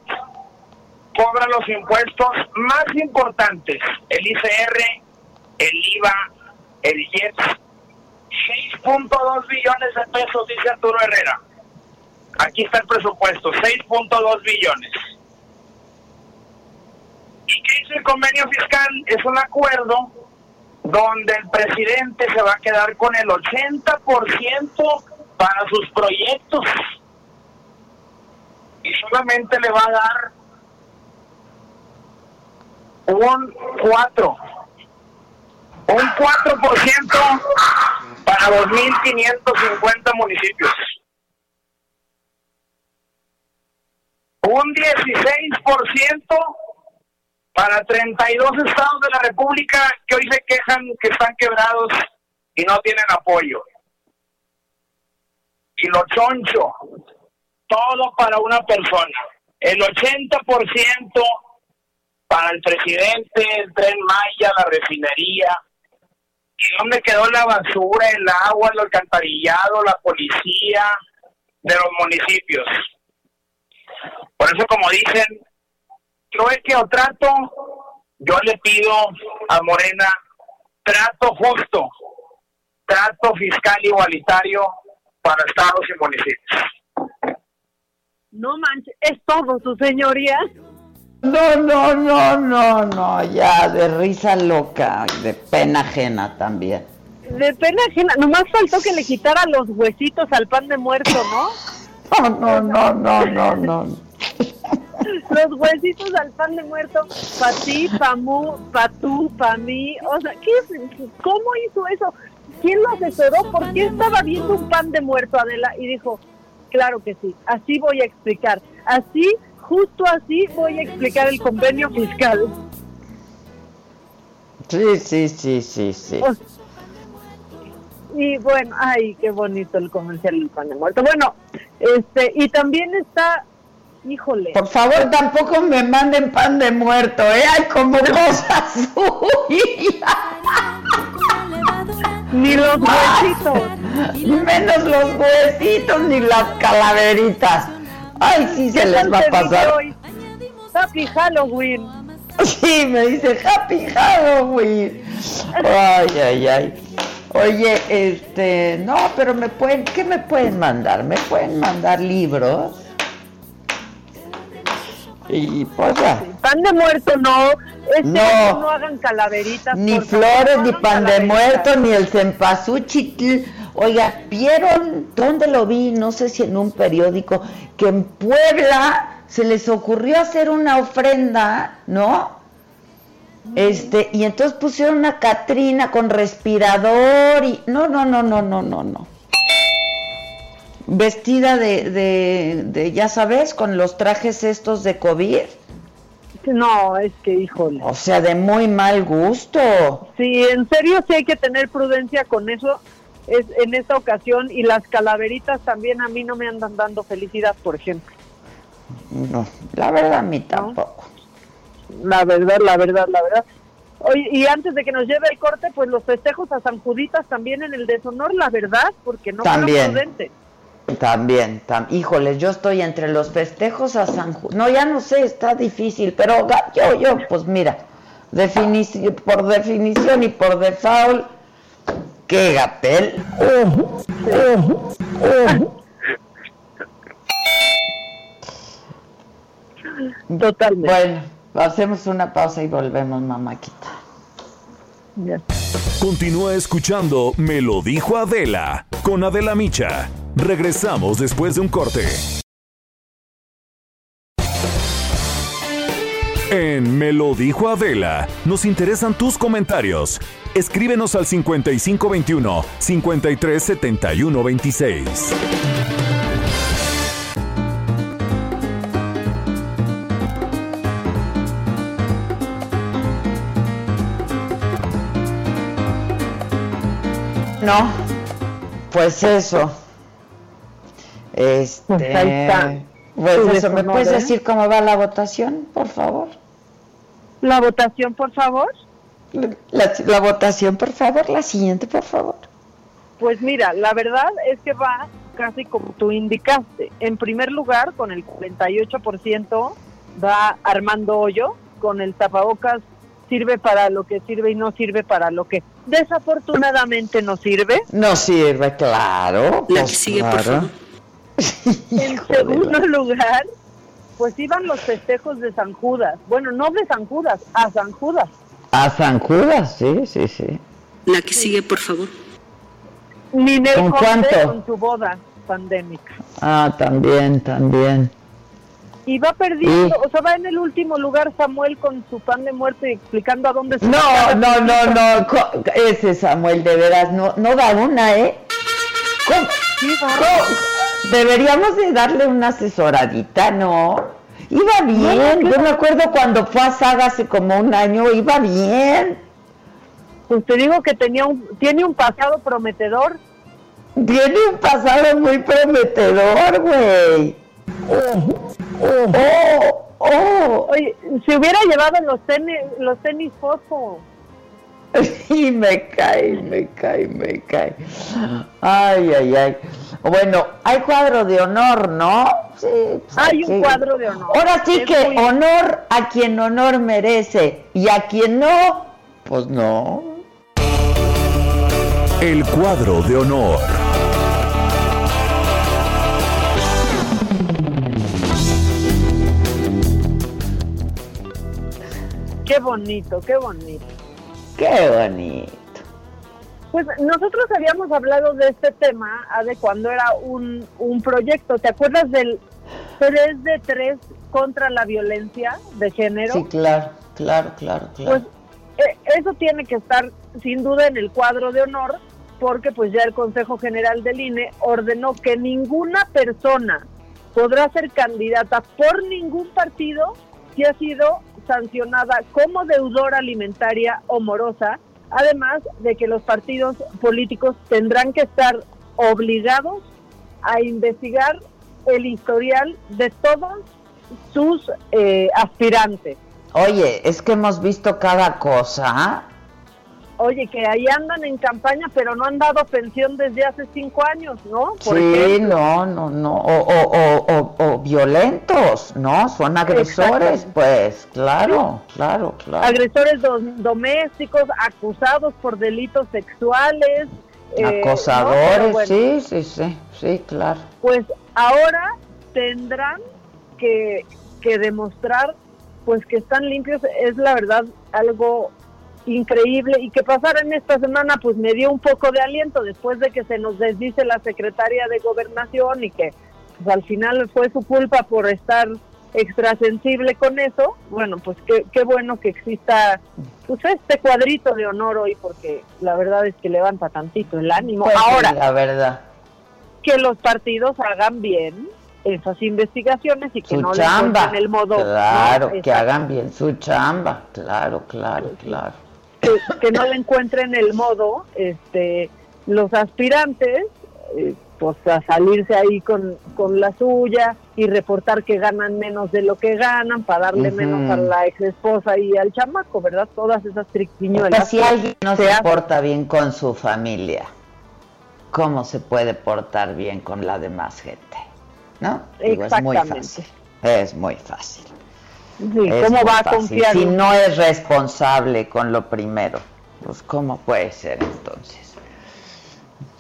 cobra los impuestos más importantes, el ICR, el IVA, el IEPS, 6.2 billones de pesos, dice Arturo Herrera. Aquí está el presupuesto, 6.2 billones. ¿Y qué dice el convenio fiscal? Es un acuerdo donde el presidente se va a quedar con el 80% para sus proyectos y solamente le va a dar un 4 un 4% para 2.550 municipios un 16% para 32 estados de la República que hoy se quejan que están quebrados y no tienen apoyo. Y lo choncho, todo para una persona. El 80% para el presidente, el tren Maya, la refinería. ¿Y dónde quedó la basura, el agua, el alcantarillado, la policía de los municipios? Por eso, como dicen, trueque o trato, yo le pido a Morena trato justo, trato fiscal igualitario para estados y municipios. No manches, es todo, su señoría. No, no, no, no, no, ya, de risa loca, de pena ajena también. De pena ajena, nomás faltó que le quitara los huesitos al pan de muerto, ¿no? No, no, no, no, no, no. Los huesitos al pan de muerto, pa' ti, pa' mu, pa' tú, pa' mí. O sea, ¿qué? ¿cómo hizo eso? ¿Quién lo asesoró? ¿Por qué estaba viendo un pan de muerto, Adela? Y dijo, claro que sí, así voy a explicar. Así, justo así voy a explicar el convenio fiscal. Sí, sí, sí, sí, sí. Y bueno, ay, qué bonito el comercial del pan de muerto. Bueno, este, y también está, híjole. Por favor, tampoco me manden pan de muerto, ¿eh? Hay como cosas suyas. Ni los huesitos. Menos los huesitos ni las calaveritas. Ay, sí se les va a pasar. Happy Halloween. Sí, me dice Happy Halloween. Ay, ay, ay. Oye, este, no, pero me pueden, ¿qué me pueden mandar? ¿Me pueden mandar libros? Y pues ya. Pan de muerto no. Este No. hagan calaveritas. Ni flores, no ni pan de muerto, ni el cempasúchil. Oiga, ¿vieron dónde lo vi? No sé si en un periódico, que en Puebla se les ocurrió hacer una ofrenda, ¿no? Este, y entonces pusieron una Catrina con respirador y. No, no, no, no, no, no, no. Vestida de, de, de, ya sabes, con los trajes estos de COVID. No, es que híjole. O sea, de muy mal gusto. Sí, en serio sí hay que tener prudencia con eso es en esta ocasión y las calaveritas también a mí no me andan dando felicidad, por ejemplo. No, la verdad a mí tampoco. La verdad, la verdad, la verdad. Oye, y antes de que nos lleve el corte, pues los festejos a San Juditas también en el deshonor, la verdad, porque no fueron También. prudentes. También, tam híjole, yo estoy entre los festejos a San Ju- No, ya no sé, está difícil, pero yo, yo, pues mira, definici- por definición y por default, qué gapel. Totalmente. Bueno, hacemos una pausa y volvemos, mamáquita. Continúa escuchando Me lo dijo Adela con Adela Micha. Regresamos después de un corte. En Me lo dijo Adela, nos interesan tus comentarios. Escríbenos al 5521 537126. No, pues eso. Este, Pues ahí está. pues eso, ¿me puedes ¿eh? decir cómo va la votación, por favor? La votación, por favor. La, la votación, por favor, la siguiente, por favor. Pues mira, la verdad es que va casi como tú indicaste. En primer lugar, con el 48% va Armando Hoyo, con el tapabocas sirve para lo que sirve y no sirve para lo que desafortunadamente no sirve. No sirve, claro. La pues que sigue, por favor. En segundo lugar, pues iban los festejos de San Judas. Bueno, no de San Judas, a San Judas. A San Judas, sí, sí, sí. La que sigue, por favor. Ninel ¿Con cuánto? con su boda pandémica. Ah, también, también. Y va perdiendo, o sea, va en el último lugar Samuel con su pan de muerte explicando a dónde se No, no, no, no. Ese Samuel, de veras, no, no da una, ¿eh? ¿Cómo? ¿Cómo? Deberíamos de darle una asesoradita, ¿no? Iba bien. Yo me acuerdo cuando fue a Saga hace como un año, iba bien. Pues te digo que tenía un, tiene un pasado prometedor. Tiene un pasado muy prometedor, güey. Oh, oh. Oye, si hubiera llevado los tenis, los tenis fosfo. Y me cae, me cae, me cae. Ay, ay, ay. Bueno, hay cuadro de honor, ¿no? Sí. pues Hay un sí. cuadro de honor. Ahora sí Es que muy- honor a quien honor merece y a quien no, pues no. El cuadro de honor. Qué bonito, qué bonito. Qué bonito. Pues nosotros habíamos hablado de este tema ah, de cuando era un, un proyecto. ¿Te acuerdas del 3 de 3 contra la violencia de género? Sí, claro, claro, claro, claro. Pues eh, eso tiene que estar sin duda en el cuadro de honor porque pues ya el Consejo General del INE ordenó que ninguna persona podrá ser candidata por ningún partido si ha sido sancionada como deudora alimentaria o morosa, además de que los partidos políticos tendrán que estar obligados a investigar el historial de todos sus eh, aspirantes. Oye, es que hemos visto cada cosa. Oye, que ahí andan en campaña, pero no han dado pensión desde hace cinco años, ¿no? Por sí, ejemplo. no, no, no. O, o, o, o- o violentos, ¿no? Son agresores, pues, claro, claro, claro. Agresores do- domésticos, acusados por delitos sexuales. eh, Acosadores, bueno, sí, sí, sí, sí, claro. Pues ahora tendrán que, que demostrar pues que están limpios. Es la verdad algo increíble y que pasara en esta semana pues me dio un poco de aliento después de que se nos desdice la secretaria de gobernación y que pues, al final fue su culpa por estar extrasensible con eso bueno pues qué, qué bueno que exista pues este cuadrito de honor hoy porque la verdad es que levanta tantito el ánimo Pues ahora la verdad. que los partidos hagan bien esas investigaciones y que Su no le chamba. encuentren el modo Claro, ¿no? que hagan bien su chamba. Claro, claro, claro. Que, que no le encuentren el modo este los aspirantes eh, pues a salirse ahí con, con la suya y reportar que ganan menos de lo que ganan para darle menos a la ex esposa y al chamaco, ¿verdad? Todas esas triquiñuelas. sea, si alguien no se hace. porta bien con su familia, ¿cómo se puede portar bien con la demás gente? ¿No? Digo, es muy Exactamente. fácil. Es muy fácil. Sí, ¿Cómo va a confiar? Si no es responsable con lo primero, pues ¿cómo puede ser entonces?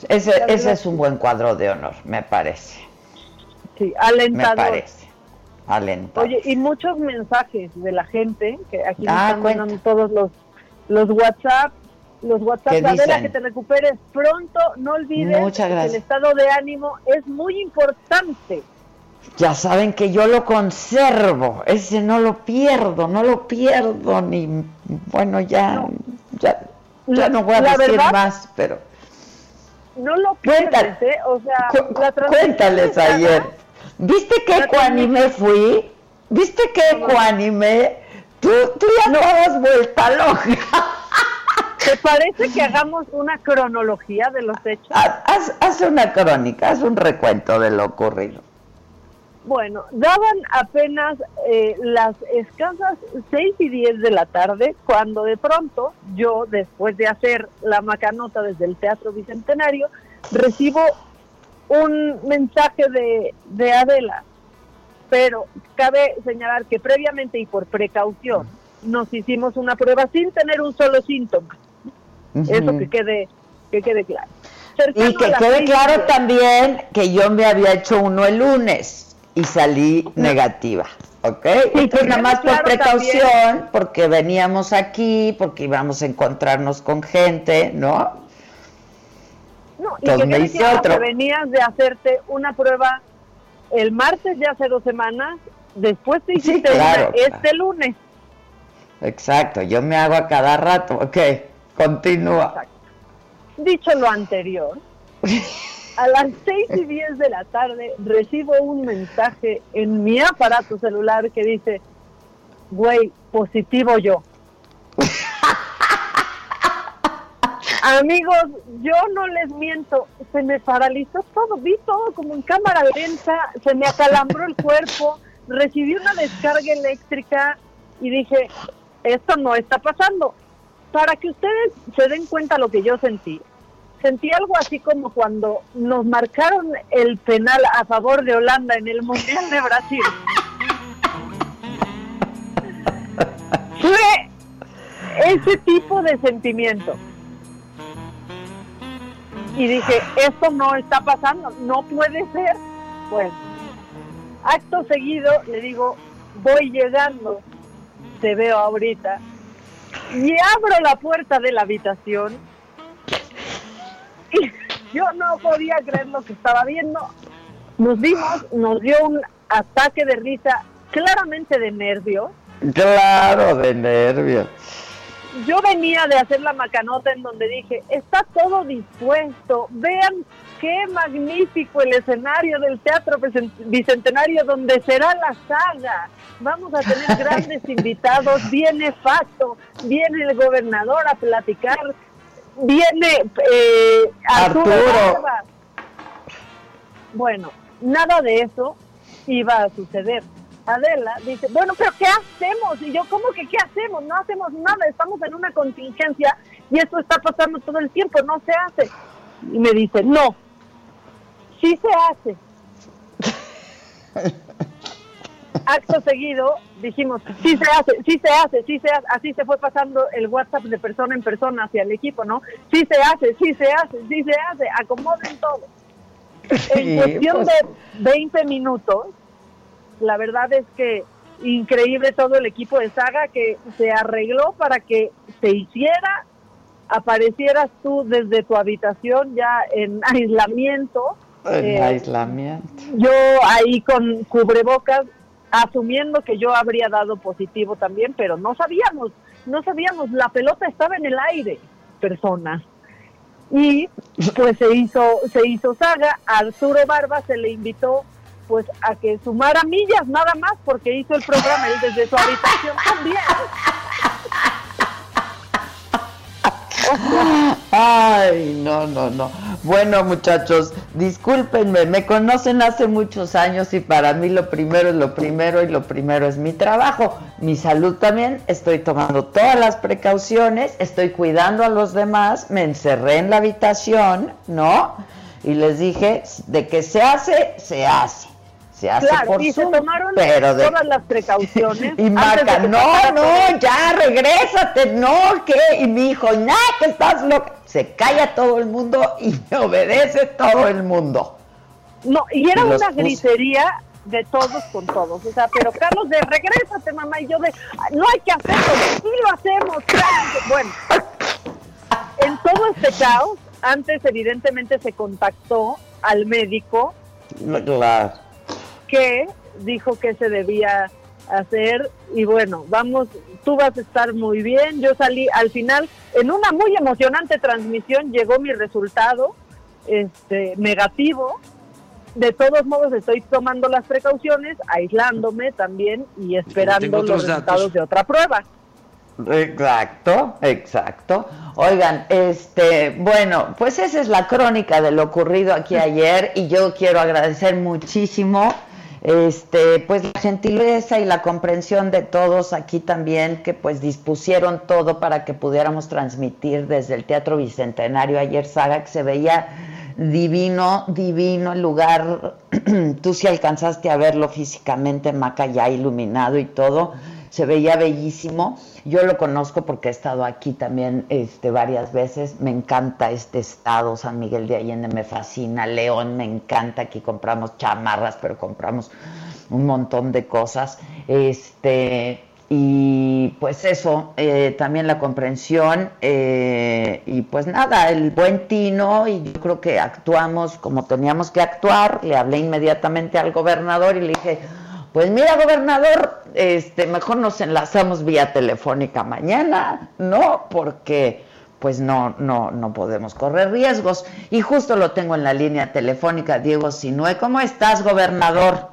Ese, ese es un buen cuadro de honor, me parece. Sí, Me alentador. parece. Alentador. Oye, y muchos mensajes de la gente, que aquí nos Ah, están mandando todos los, los WhatsApp, los WhatsApp, ¿Qué Adela, que te recuperes pronto, no olvides que el estado de ánimo es muy importante. Ya saben que yo lo conservo, ese no lo pierdo, no lo pierdo ni bueno ya ya, ya La- no voy a la decir verdad- más, pero No lo pierdes, ¿eh? O sea, cu- la transmisión cuéntales ayer. ¿Viste qué ecuánime fui? ¿Viste qué ecuánime? Tú, tú ya estabas vuelta loca. ¿Te parece que hagamos una cronología de los hechos? Haz, haz una crónica, haz un recuento de lo ocurrido. Bueno, daban apenas eh, las escasas 6 y 10 de la tarde cuando de pronto yo, después de hacer la macanota desde el Teatro Bicentenario, recibo un mensaje de, de Adela, pero cabe señalar que previamente y por precaución nos hicimos una prueba sin tener un solo síntoma. Eso que quede, que quede claro. Cercano Y que quede claro de- también que yo me había hecho uno el lunes y salí negativa. ¿Ok? Entonces, nada más por precaución, también. porque veníamos aquí, porque íbamos a encontrarnos con gente, ¿no? No, y Entonces me hice otro. que venías de hacerte una prueba el martes de hace dos semanas, después te hiciste claro, una este lunes. Exacto, yo me hago a cada rato. Ok, continúa. Dicho lo anterior, a las seis y diez de la tarde recibo un mensaje en mi aparato celular que dice, güey, positivo yo. Amigos, yo no les miento, se me paralizó todo, vi todo como en cámara lenta, se me acalambró el cuerpo, recibí una descarga eléctrica y dije, esto no está pasando. Para que ustedes se den cuenta lo que yo sentí, sentí algo así como cuando nos marcaron el penal a favor de Holanda en el Mundial de Brasil. Fue ese tipo de sentimiento. Y dije, esto no está pasando, no puede ser. Pues, acto seguido le digo, voy llegando, te veo ahorita, y abro la puerta de la habitación y yo no podía creer lo que estaba viendo. Nos vimos, nos dio un ataque de risa, claramente de nervios. Claro, de nervios. Yo venía de hacer la macanota en donde dije, está todo dispuesto, vean qué magnífico el escenario del Teatro Bicen- Bicentenario donde será la saga. Vamos a tener grandes invitados, viene Facto, viene el gobernador a platicar, viene eh, Arturo. Bueno, nada de eso iba a suceder. Adela dice, bueno, pero ¿qué hacemos? Y yo, ¿cómo que qué hacemos? No hacemos nada, estamos en una contingencia y esto está pasando todo el tiempo, no se hace. Y me dice, no, sí se hace. Acto seguido dijimos, sí se hace, sí se hace, sí se hace. Así se fue pasando el WhatsApp de persona en persona hacia el equipo, ¿no? Sí se hace, sí se hace, sí se hace, acomoden todo. En cuestión pues. de 20 minutos, la verdad es que increíble todo el equipo de Saga que se arregló para que se hiciera, aparecieras tú desde tu habitación ya en aislamiento. En eh, aislamiento. yo ahí con cubrebocas, asumiendo que yo habría dado positivo también, pero no sabíamos, no sabíamos, la pelota estaba en el aire, personas. Y pues se hizo, se hizo saga, a Arturo Barba se le invitó pues a que sumara millas nada más porque hizo el programa él desde su habitación también. Ay, no, no, no. Bueno, muchachos, discúlpenme, me conocen hace muchos años y para mí lo primero es lo primero y lo primero es mi trabajo. Mi salud también, estoy tomando todas las precauciones, estoy cuidando a los demás, me encerré en la habitación, ¿no? Y les dije, de que se hace, se hace. Se hace Claro, por y se tomaron pero de todas las precauciones. y Maca, no, no, ya, regrésate, no, ¿qué? Y mi hijo, nah, que estás loca. Se calla todo el mundo y me obedece todo el mundo. No, y era Y una gritería de todos con todos. O sea, pero Carlos de regrésate, mamá, y yo de "Ah, no hay que hacerlo, sí lo hacemos. claro que-". Bueno, en todo este caos, antes evidentemente se contactó al médico Claro. Que dijo que se debía hacer y bueno, vamos, tú vas a estar muy bien. Yo salí al final en una muy emocionante transmisión llegó mi resultado este negativo. De todos modos estoy tomando las precauciones, aislándome también y esperando los resultados datos. de otra prueba. Exacto, exacto. Oigan, este, bueno, pues esa es la crónica de lo ocurrido aquí ayer y yo quiero agradecer muchísimo este, pues la gentileza y la comprensión de todos aquí también que pues dispusieron todo para que pudiéramos transmitir desde el Teatro Bicentenario ayer Saga que se veía divino, divino el lugar. Tú si alcanzaste a verlo físicamente, Maca ya iluminado y todo, se veía bellísimo. Yo lo conozco porque he estado aquí también este, varias veces. Me encanta este estado, San Miguel de Allende me fascina, León me encanta. Aquí compramos chamarras, pero compramos un montón de cosas. Este, y pues eso, eh, también la comprensión eh, y pues nada, el buen tino y yo creo que actuamos como teníamos que actuar, le hablé inmediatamente al gobernador y le dije, pues mira gobernador, este, mejor nos enlazamos vía telefónica mañana, ¿no? Porque pues no, no, no podemos correr riesgos. Y justo lo tengo en la línea telefónica, Diego Sinue. ¿Cómo estás, gobernador?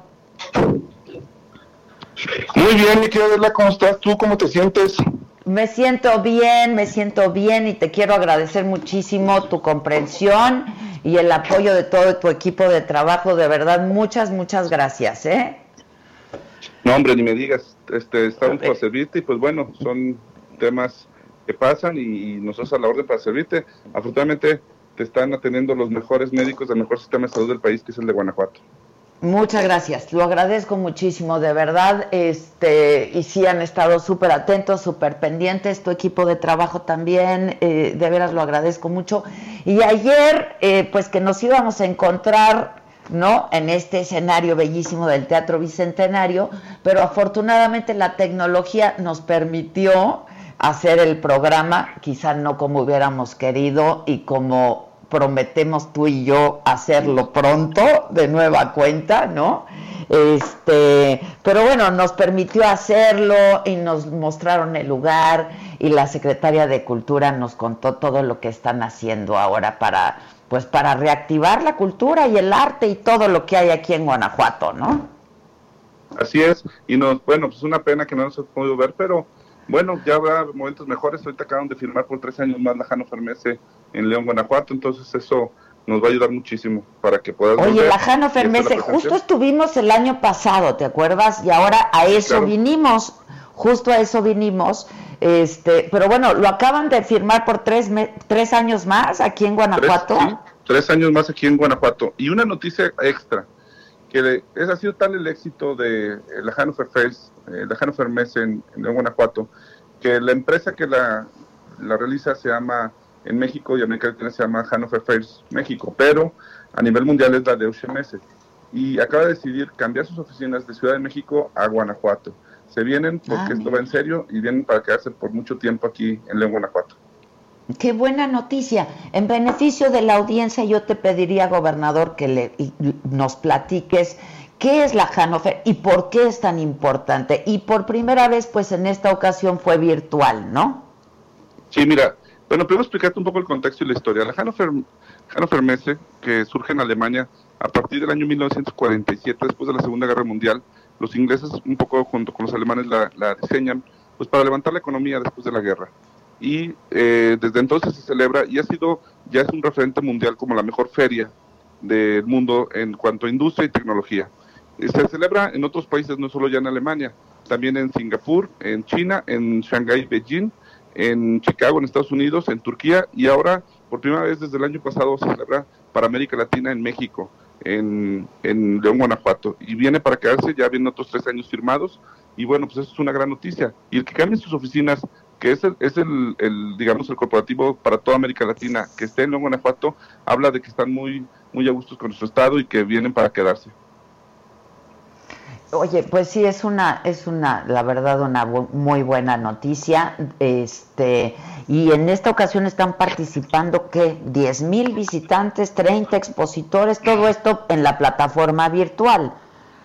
Muy bien, mi querida Adela, ¿cómo estás? ¿Tú cómo te sientes? Me siento bien, me siento bien y te quiero agradecer muchísimo tu comprensión y el apoyo de todo tu equipo de trabajo. De verdad, muchas, muchas gracias, ¿eh? No, hombre, ni me digas, este, estamos para servirte y pues bueno, son temas que pasan y nosotros a la orden para servirte. Afortunadamente te están atendiendo los mejores médicos del mejor sistema de salud del país, que es el de Guanajuato. Muchas gracias, lo agradezco muchísimo, de verdad, este, y sí han estado súper atentos, súper pendientes, tu equipo de trabajo también, eh, de veras lo agradezco mucho. Y ayer, eh, pues que nos íbamos a encontrar, ¿no? En este escenario bellísimo del Teatro Bicentenario, pero afortunadamente la tecnología nos permitió hacer el programa, quizá no como hubiéramos querido y como prometemos tú y yo hacerlo pronto, de nueva cuenta, ¿no? Este, pero bueno, nos permitió hacerlo y nos mostraron el lugar y la secretaria de Cultura nos contó todo lo que están haciendo ahora para pues para reactivar la cultura y el arte y todo lo que hay aquí en Guanajuato, ¿no? Así es, y nos, bueno, pues una pena que no nos hemos podido ver, pero bueno, ya habrá momentos mejores. Ahorita acaban de firmar por tres años más la Jano Fermese en León, Guanajuato, entonces eso nos va a ayudar muchísimo para que puedas Oye, la Jano Fermese, justo estuvimos el año pasado, ¿te acuerdas? Y ahora a eso vinimos, justo a eso vinimos. Este, pero bueno, lo acaban de firmar por tres, tres años más aquí en Guanajuato. Tres, tres años más aquí en Guanajuato. Y una noticia extra, que es, ha sido tal el éxito de la Hannover Fest, eh, la Hannover Messe en, en, Guanajuato, que la empresa que la, la, realiza se llama en México y América Latina se llama Hannover Fest México, pero a nivel mundial es la de UCMS. Y acaba de decidir cambiar sus oficinas de Ciudad de México a Guanajuato. Se vienen porque ah, esto va en serio y vienen para quedarse por mucho tiempo aquí en León, Guanajuato. Qué buena noticia. En beneficio de la audiencia, yo te pediría, gobernador, que le, nos platiques qué es la Hannover y por qué es tan importante. Y por primera vez, pues en esta ocasión fue virtual, ¿no? Sí, mira, bueno, primero explicarte un poco el contexto y la historia. La Hannover, Hannover Messe, que surge en Alemania a partir del año 1947, después de la Segunda Guerra Mundial, los ingleses, un poco junto con los alemanes, la, diseñan pues para levantar la economía después de la guerra y eh, desde entonces se celebra y ha sido, ya es un referente mundial como la mejor feria del mundo en cuanto a industria y tecnología. Se celebra en otros países, no solo ya en Alemania, también en Singapur, en China, en Shanghái, Beijing, en Chicago, en Estados Unidos, en Turquía y ahora, por primera vez desde el año pasado, se celebra para América Latina en México, en, en León, Guanajuato. Y viene para quedarse, ya vienen otros tres años firmados y bueno, pues eso es una gran noticia. Y el que cambien sus oficinas que es el, es el, digamos, el corporativo para toda América Latina, que esté en Guanajuato, habla de que están muy, muy a gustos con nuestro estado y que vienen para quedarse. Oye, pues sí, es una, es una, la verdad, una muy buena noticia. Este, y en esta ocasión están participando, ¿qué? 10 mil visitantes, 30 expositores, todo esto en la plataforma virtual.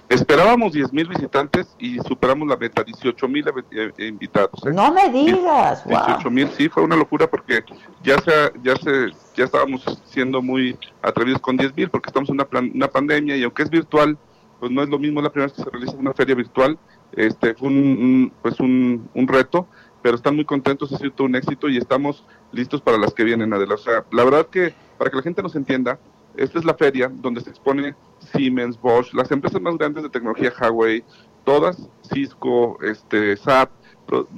Esperábamos 10 mil visitantes y superamos la meta, 18 mil eh, eh, invitados. ¿eh? No me digas. 18 mil, sí, fue una locura porque ya se, ya se, ya estábamos siendo muy atrevidos con 10 mil porque estamos en una, una pandemia y aunque es virtual, pues no es lo mismo la primera vez que se realiza una feria virtual. Este fue un, pues un, un, reto, pero están muy contentos, ha sido un éxito y estamos listos para las que vienen, Adela. O sea, la verdad que para que la gente nos entienda, esta es la feria donde se expone Siemens, Bosch, las empresas más grandes de tecnología Huawei, todas, Cisco, este, SAP,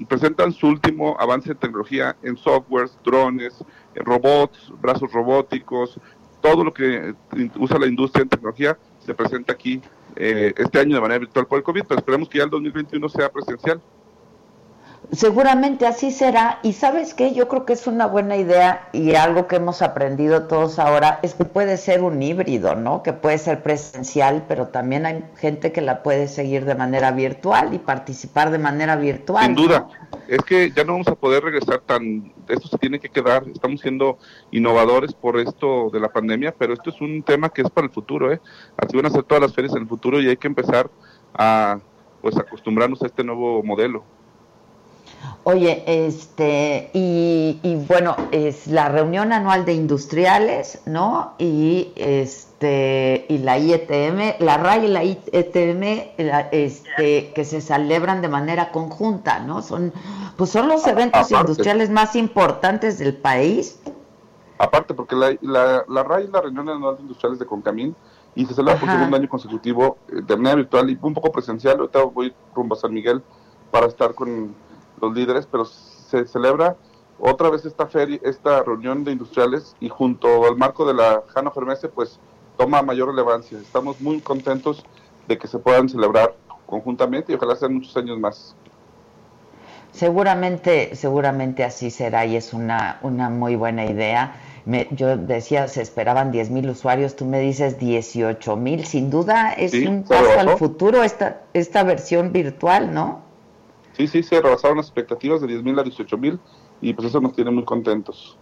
presentan su último avance de tecnología en softwares, drones, robots, brazos robóticos, todo lo que usa la industria en tecnología se presenta aquí eh, este año de manera virtual por el COVID, pero esperemos que ya el 2021 sea presencial. Seguramente así será. Y sabes qué, yo creo que es una buena idea y algo que hemos aprendido todos ahora es que puede ser un híbrido, ¿no? Que puede ser presencial, pero también hay gente que la puede seguir de manera virtual y participar de manera virtual. Sin duda. Es que ya no vamos a poder regresar tan... Esto se tiene que quedar. Estamos siendo innovadores por esto de la pandemia, pero esto es un tema que es para el futuro, ¿eh? Así van a ser todas las ferias en el futuro y hay que empezar a pues acostumbrarnos a este nuevo modelo. Oye, este, y, y, bueno, es la reunión anual de industriales, ¿no? Y este, y la IETM, la RAI y la IETM, este, que se celebran de manera conjunta, ¿no? Son, pues son los eventos industriales más importantes del país. Aparte, porque la, la, la RAI es la reunión anual de industriales de Concamín y se celebra por segundo año consecutivo eh, de manera virtual y un poco presencial. Ahorita voy rumbo a San Miguel para estar con los líderes, pero se celebra otra vez esta feria, esta reunión de industriales y junto al marco de la Hannover Messe, pues toma mayor relevancia. Estamos muy contentos de que se puedan celebrar conjuntamente y ojalá sean muchos años más. Seguramente, seguramente así será y es una, una muy buena idea. Me, yo decía, se esperaban 10 mil usuarios, tú me dices 18 mil. Sin duda es un paso al futuro esta, esta versión virtual, ¿no? Sí, sí, se rebasaron las expectativas de 10 mil a 18 mil y pues eso nos tiene muy contentos.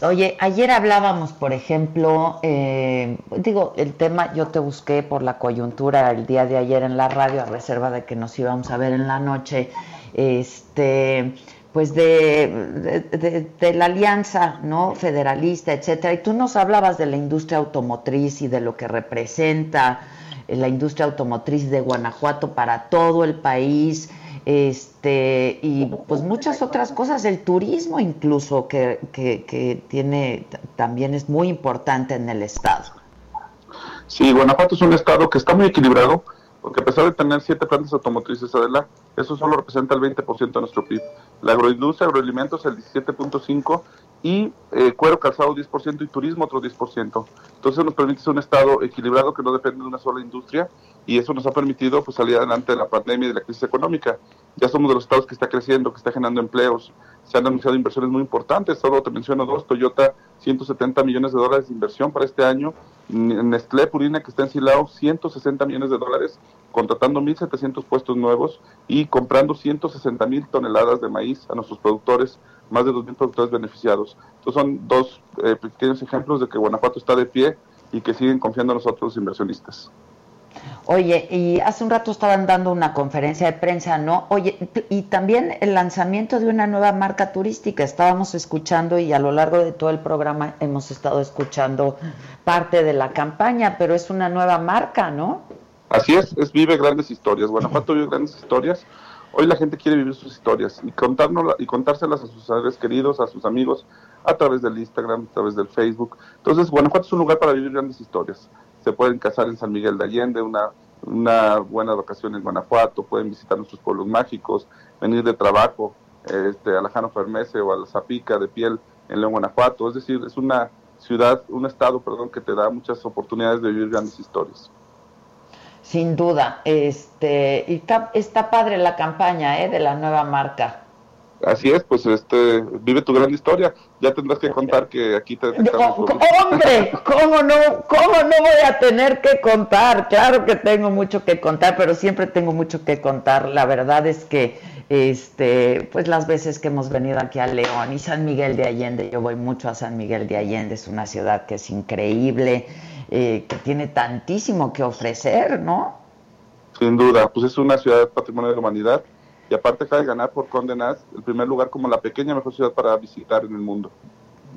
Oye, ayer hablábamos, por ejemplo, eh, digo, el tema, yo te busqué por la coyuntura el día de ayer en la radio, a reserva de que nos íbamos a ver en la noche, este, pues de, de, de, la alianza, ¿no? Federalista, etcétera. Y tú nos hablabas de la industria automotriz y de lo que representa eh, la industria automotriz de Guanajuato para todo el país este y pues muchas otras cosas, el turismo incluso que, que, tiene también es muy importante en el estado. Sí, Guanajuato es un estado que está muy equilibrado, porque a pesar de tener siete plantas automotrices, Adela, eso solo representa el 20% de nuestro PIB. La agroindustria, agroalimentos el 17.5% y eh, cuero calzado 10% y turismo otro 10%. Entonces nos permite ser un estado equilibrado que no depende de una sola industria y eso nos ha permitido pues, salir adelante de la pandemia y de la crisis económica. Ya somos de los estados que está creciendo, que está generando empleos, se han anunciado inversiones muy importantes, solo te menciono dos, Toyota 170 millones de dólares de inversión para este año, Nestlé Purina que está en Silao 160 millones de dólares, contratando 1.700 puestos nuevos y comprando 160 mil toneladas de maíz a nuestros productores, más de 2.000 productores beneficiados. Estos son dos eh, pequeños ejemplos de que Guanajuato está de pie y que siguen confiando en nosotros los inversionistas. Oye, y hace un rato estaban dando una conferencia de prensa, ¿no? Oye, y también el lanzamiento de una nueva marca turística. Estábamos escuchando y a lo largo de todo el programa hemos estado escuchando parte de la campaña, pero es una nueva marca, ¿no? Así es, es Vive Grandes Historias. Guanajuato vive grandes historias. Hoy la gente quiere vivir sus historias y, contárnosla, y contárselas a sus seres queridos, a sus amigos, a través del Instagram, a través del Facebook. Entonces, Guanajuato es un lugar para vivir grandes historias se pueden casar en San Miguel de Allende, una, una buena vacación en Guanajuato, pueden visitar nuestros pueblos mágicos, venir de trabajo este, a la Jano Fermese o a la Zapica de piel en León, Guanajuato. Es decir, es una ciudad, un estado, perdón, que te da muchas oportunidades de vivir grandes historias. Sin duda, este, y está, está padre la campaña ¿eh? de la nueva marca. Así es, pues este, vive tu gran historia. Ya tendrás que contar que aquí te Hombre, ¿cómo no, ¿cómo no voy a tener que contar? Claro que tengo mucho que contar, pero siempre tengo mucho que contar. La verdad es que, este, pues las veces que hemos venido aquí a León y San Miguel de Allende, yo voy mucho a San Miguel de Allende, es una ciudad que es increíble, eh, que tiene tantísimo que ofrecer, ¿no? Sin duda, pues es una ciudad patrimonio de la humanidad y aparte acaba de ganar por Condenas el primer lugar como la pequeña mejor ciudad para visitar en el mundo.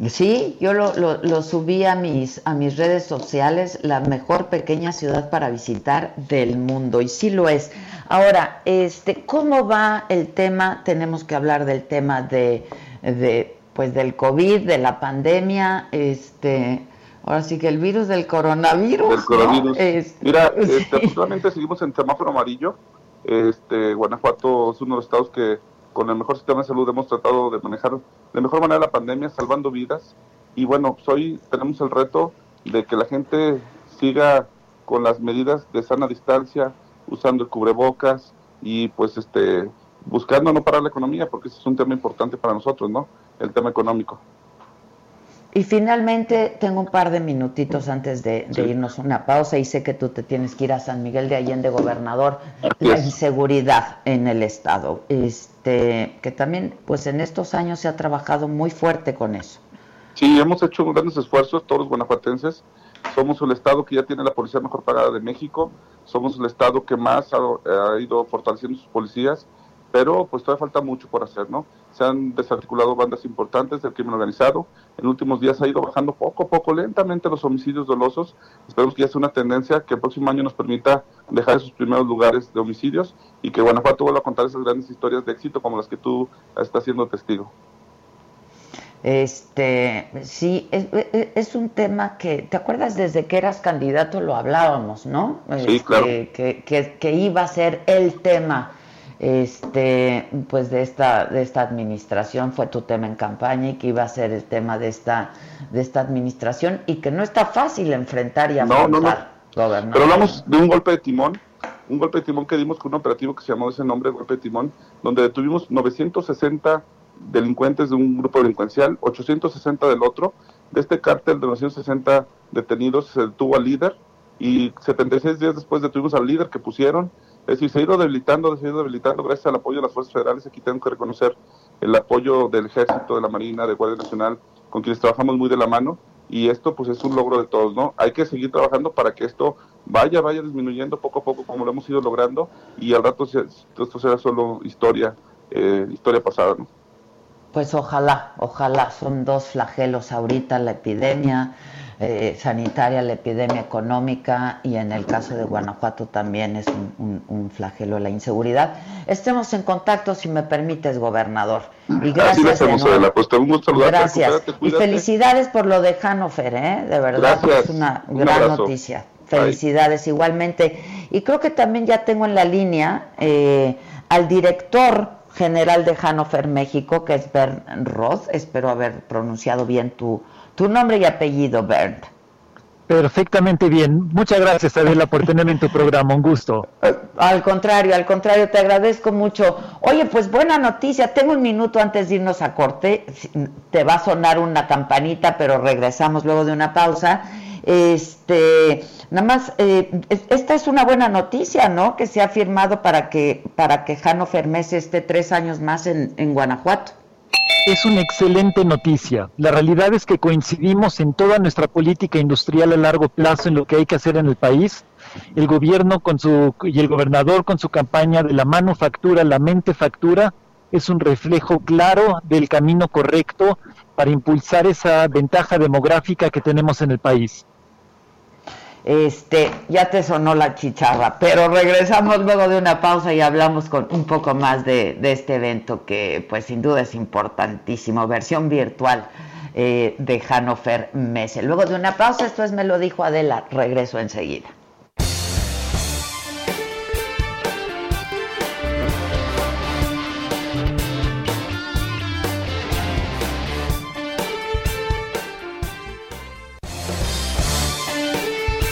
Sí, yo lo, lo, subí a mis, a mis redes sociales, la mejor pequeña ciudad para visitar del mundo, y sí lo es. Ahora, este, ¿cómo va el tema? Tenemos que hablar del tema de, de pues del COVID, de la pandemia, este, ahora sí que el virus del coronavirus. Del coronavirus. Mira, este, afortunadamente seguimos en semáforo amarillo, este, Guanajuato es uno de los estados que con el mejor sistema de salud hemos tratado de manejar de mejor manera la pandemia, salvando vidas. Y bueno, pues hoy tenemos el reto de que la gente siga con las medidas de sana distancia, usando el cubrebocas y pues este buscando no parar la economía, porque ese es un tema importante para nosotros, ¿no? El tema económico. Y finalmente tengo un par de minutitos antes de, irnos a una pausa y sé que tú te tienes que ir a San Miguel de Allende, gobernador, la inseguridad en el estado, este, que también pues en estos años se ha trabajado muy fuerte con eso. Sí, hemos hecho grandes esfuerzos todos los guanajuatenses. Somos el estado que ya tiene la policía mejor pagada de México, somos el estado que más ha ido fortaleciendo sus policías pero pues todavía falta mucho por hacer, ¿no? Se han desarticulado bandas importantes del crimen organizado, en últimos días ha ido bajando poco a poco, lentamente los homicidios dolosos, esperemos que ya sea una tendencia que el próximo año nos permita dejar esos primeros lugares de homicidios y que Guanajuato vuelva a contar esas grandes historias de éxito como las que tú estás siendo testigo. Este, sí, es, un tema que, ¿te acuerdas desde que eras candidato lo hablábamos, no? Sí, claro. Este, que, que iba a ser el tema este pues de esta de esta administración fue tu tema en campaña y que iba a ser el tema de esta de esta administración y que no está fácil enfrentar y afrontar no, no, pero hablamos de un golpe de timón un golpe de timón que dimos con un operativo que se llamó ese nombre golpe de timón donde detuvimos 960 delincuentes de un grupo delincuencial 860 del otro. De este cártel de 960 detenidos se detuvo al líder y 76 días después detuvimos al líder que pusieron es decir, se ha ido debilitando, se ha ido debilitando gracias al apoyo de las fuerzas federales. Aquí tengo que reconocer el apoyo del Ejército, de la Marina, de Guardia Nacional, con quienes trabajamos muy de la mano. Y esto pues es un logro de todos, ¿no? Hay que seguir trabajando para que esto vaya, vaya disminuyendo poco a poco como lo hemos ido logrando y al rato esto será solo historia, eh, historia pasada, ¿no? Pues ojalá, ojalá, son dos flagelos ahorita, la epidemia, eh, sanitaria, la epidemia económica y en el caso de Guanajuato también es un, flagelo la inseguridad. Estemos en contacto, si me permites, gobernador. Y gracias. gracias. y felicidades por lo de Hannover, ¿eh? de verdad, es una gran noticia. Felicidades igualmente. Y creo que también ya tengo en la línea eh, al director general de Hannover México, que es Bern Roth. Espero haber pronunciado bien tu tu nombre y apellido, Bernd. Perfectamente bien. Muchas gracias, Adela, por tenerme en tu programa. Un gusto. Eh, al contrario, al contrario, te agradezco mucho. Oye, pues buena noticia. Tengo un minuto antes de irnos a corte. Te va a sonar una campanita, pero regresamos luego de una pausa. Este, nada más, eh, esta es una buena noticia, ¿no? Que se ha firmado para que para que Jano Fermés esté tres años más en, en Guanajuato es una excelente noticia. La realidad es que coincidimos en toda nuestra política industrial a largo plazo en lo que hay que hacer en el país. El gobierno con su y el gobernador con su campaña de la manufactura, la mente factura, es un reflejo claro del camino correcto para impulsar esa ventaja demográfica que tenemos en el país. Este, ya te sonó la chicharra, pero regresamos luego de una pausa y hablamos con un poco más de, este evento que pues sin duda es importantísimo, versión virtual eh, de Hannover Messe. Luego de una pausa, esto es Me lo dijo Adela, regreso enseguida.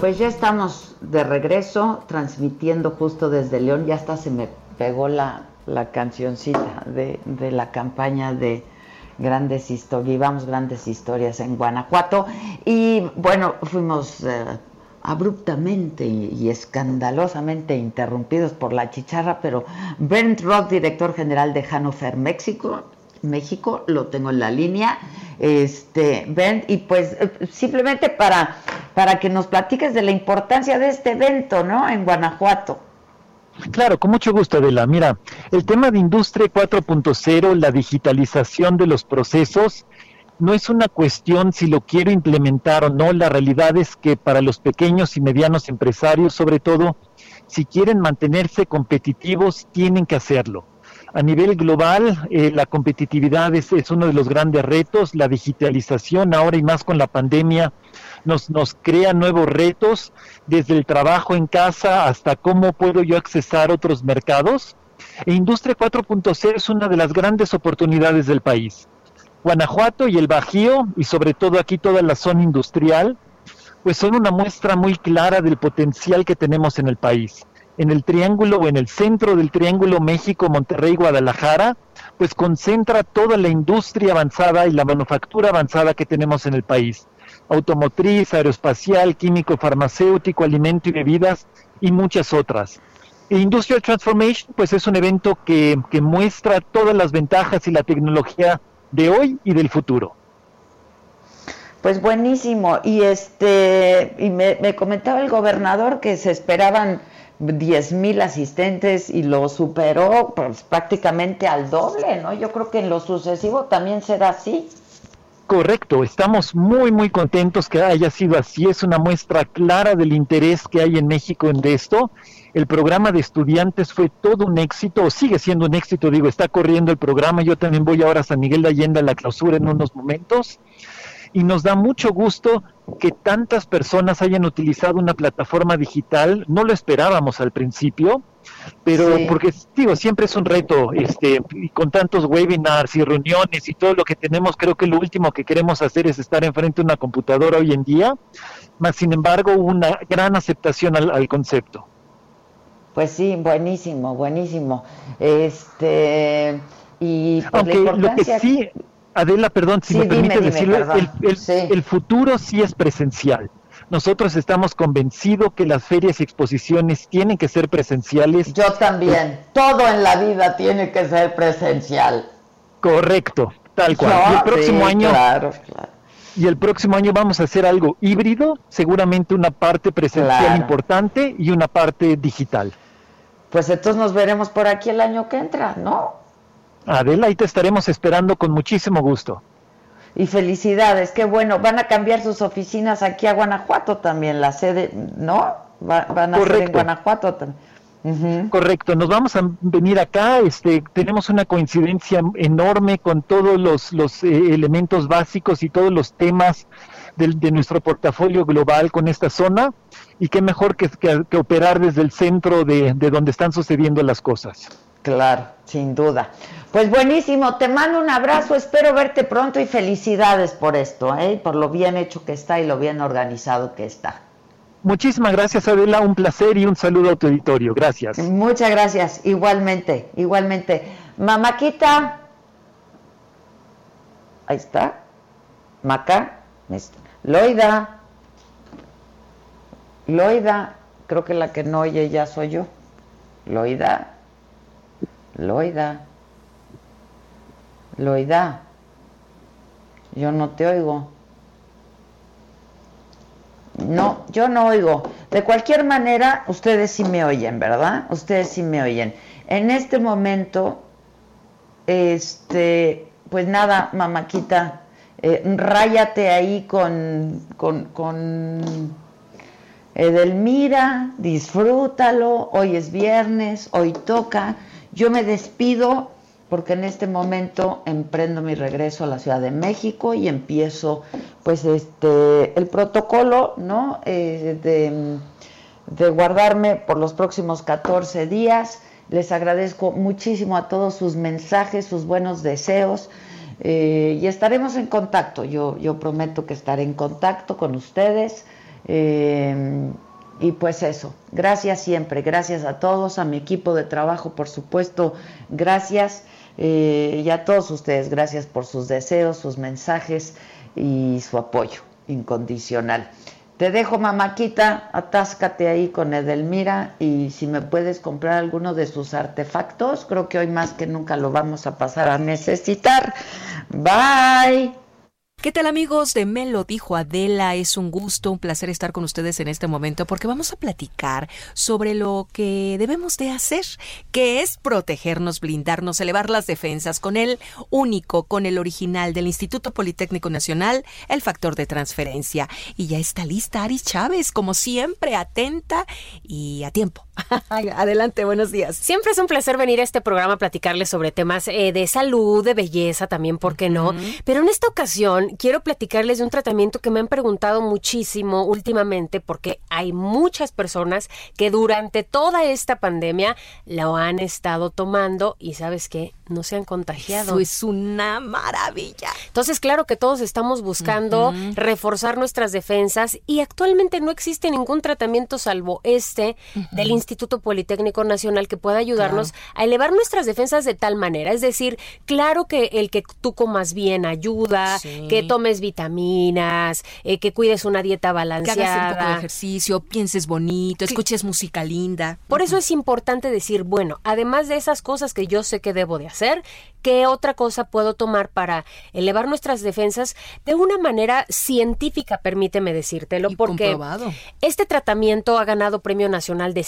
Pues ya estamos de regreso, transmitiendo justo desde León. Ya hasta se me pegó la, la cancioncita de, de, la campaña de grandes historias, vivamos grandes historias en Guanajuato. Y bueno, fuimos eh, abruptamente y, escandalosamente interrumpidos por la chicharra, pero Brent Roth, director general de Hannover, México, México, lo tengo en la línea. Este, Ben, y pues eh, simplemente para, para que nos platiques de la importancia de este evento, ¿no? En Guanajuato. Claro, con mucho gusto, Adela. Mira, el tema de Industria 4.0, la digitalización de los procesos, no es una cuestión si lo quiero implementar o no. La realidad es que para los pequeños y medianos empresarios, sobre todo, si quieren mantenerse competitivos, tienen que hacerlo. A nivel global, eh, la competitividad es, uno de los grandes retos, la digitalización ahora y más con la pandemia nos, nos crea nuevos retos, desde el trabajo en casa hasta cómo puedo yo accesar otros mercados. E Industria 4.0 es una de las grandes oportunidades del país. Guanajuato y el Bajío, y sobre todo aquí toda la zona industrial, pues son una muestra muy clara del potencial que tenemos en el país. En el triángulo o en el centro del triángulo México, Monterrey, Guadalajara, pues concentra toda la industria avanzada y la manufactura avanzada que tenemos en el país. Automotriz, aeroespacial, químico, farmacéutico, alimento y bebidas y muchas otras. E Industrial Transformation, pues es un evento que, que muestra todas las ventajas y la tecnología de hoy y del futuro. Pues buenísimo. Y este y me, me comentaba el gobernador que se esperaban 10 mil asistentes y lo superó pues, prácticamente al doble, ¿no? Yo creo que en lo sucesivo también será así. Correcto, estamos muy muy contentos que haya sido así, es una muestra clara del interés que hay en México en esto. El programa de estudiantes fue todo un éxito, o sigue siendo un éxito, digo, está corriendo el programa, yo también voy ahora a San Miguel de Allende a la clausura en unos momentos y nos da mucho gusto que tantas personas hayan utilizado una plataforma digital. No lo esperábamos al principio, pero porque digo, siempre es un reto, este, y con tantos webinars y reuniones y todo lo que tenemos, creo que lo último que queremos hacer es estar enfrente de una computadora hoy en día, más sin embargo una gran aceptación al, al concepto. Pues sí, buenísimo, buenísimo. Este y Aunque lo que sí Adela, perdón, si Sí, me dime, permite dime, decirlo, el, el- Sí. el futuro sí es presencial. Nosotros estamos convencidos que las ferias y exposiciones tienen que ser presenciales. Yo también. Todo en la vida tiene que ser presencial. Correcto, tal cual. Y el próximo sí, año claro, claro. y el próximo año vamos a hacer algo híbrido, seguramente una parte presencial Claro. importante y una parte digital. Pues entonces nos veremos por aquí el año que entra, ¿no? Adela, ahí te estaremos esperando con muchísimo gusto. Y felicidades, qué bueno. Van a cambiar sus oficinas aquí a Guanajuato también, la sede, ¿no? Va- van a ser en. Guanajuato también. Correcto, nos vamos a venir acá, este, tenemos una coincidencia enorme con todos los, los eh, elementos básicos y todos los temas del- de nuestro portafolio global con esta zona, y qué mejor que, que- que operar desde el centro de, de donde están sucediendo las cosas. Claro, sin duda. Pues buenísimo, te mando un abrazo, espero verte pronto y felicidades por esto, ¿eh? por lo bien hecho que está y lo bien organizado que está. Muchísimas gracias Adela, un placer y un saludo a tu auditorio, gracias. Muchas gracias, igualmente, igualmente. Mamaquita, ahí está, Maca, Loida, Loida, creo que la que no oye ya soy yo. Loida, Loida, Loida, yo no te oigo. No, yo no oigo. De cualquier manera, ustedes sí me oyen, ¿verdad? Ustedes sí me oyen. En este momento, este, pues nada, mamáquita, eh, ráyate ahí con, con, con Edelmira, disfrútalo, hoy es viernes, hoy toca. Yo me despido porque en este momento emprendo mi regreso a la Ciudad de México y empiezo pues este el protocolo, ¿no? Eh, de, guardarme por los próximos 14 días. Les agradezco muchísimo a todos sus mensajes, sus buenos deseos. eh, y estaremos en contacto. Yo, yo prometo que estaré en contacto con ustedes. Eh, y pues eso, gracias siempre, gracias a todos, a mi equipo de trabajo, por supuesto, gracias. eh, y a todos ustedes, gracias por sus deseos, sus mensajes y su apoyo incondicional. Te dejo, mamáquita, atáscate ahí con Edelmira y si me puedes comprar alguno de sus artefactos, creo que hoy más que nunca lo vamos a pasar a necesitar. Bye. ¿Qué tal amigos de Me lo dijo Adela? Es un gusto, un placer estar con ustedes en este momento porque vamos a platicar sobre lo que debemos de hacer, que es protegernos, blindarnos, elevar las defensas con el único, con el original del Instituto Politécnico Nacional, el factor de transferencia. Y ya está lista Ari Chávez, como siempre, atenta y a tiempo. Adelante, buenos días. Siempre es un placer venir a este programa a platicarles sobre temas eh, de salud, de belleza también, ¿por qué no? Pero en esta ocasión quiero platicarles de un tratamiento que me han preguntado muchísimo últimamente porque hay muchas personas que durante toda esta pandemia lo han estado tomando y sabes qué, no se han contagiado. Eso es una maravilla. Entonces, claro que todos estamos buscando reforzar nuestras defensas y actualmente no existe ningún tratamiento salvo este del Instituto Politécnico Nacional que pueda ayudarnos a elevar nuestras defensas de tal manera. Es decir, claro que el que tú comas bien ayuda, que tomes vitaminas, eh, que cuides una dieta balanceada. Que hagas un poco de ejercicio, pienses bonito, escuches música linda. Por eso es importante decir, bueno, además de esas cosas que yo sé que debo de hacer, ¿qué otra cosa puedo tomar para elevar nuestras defensas de una manera científica, permíteme decírtelo? porque este tratamiento ha ganado Premio Nacional de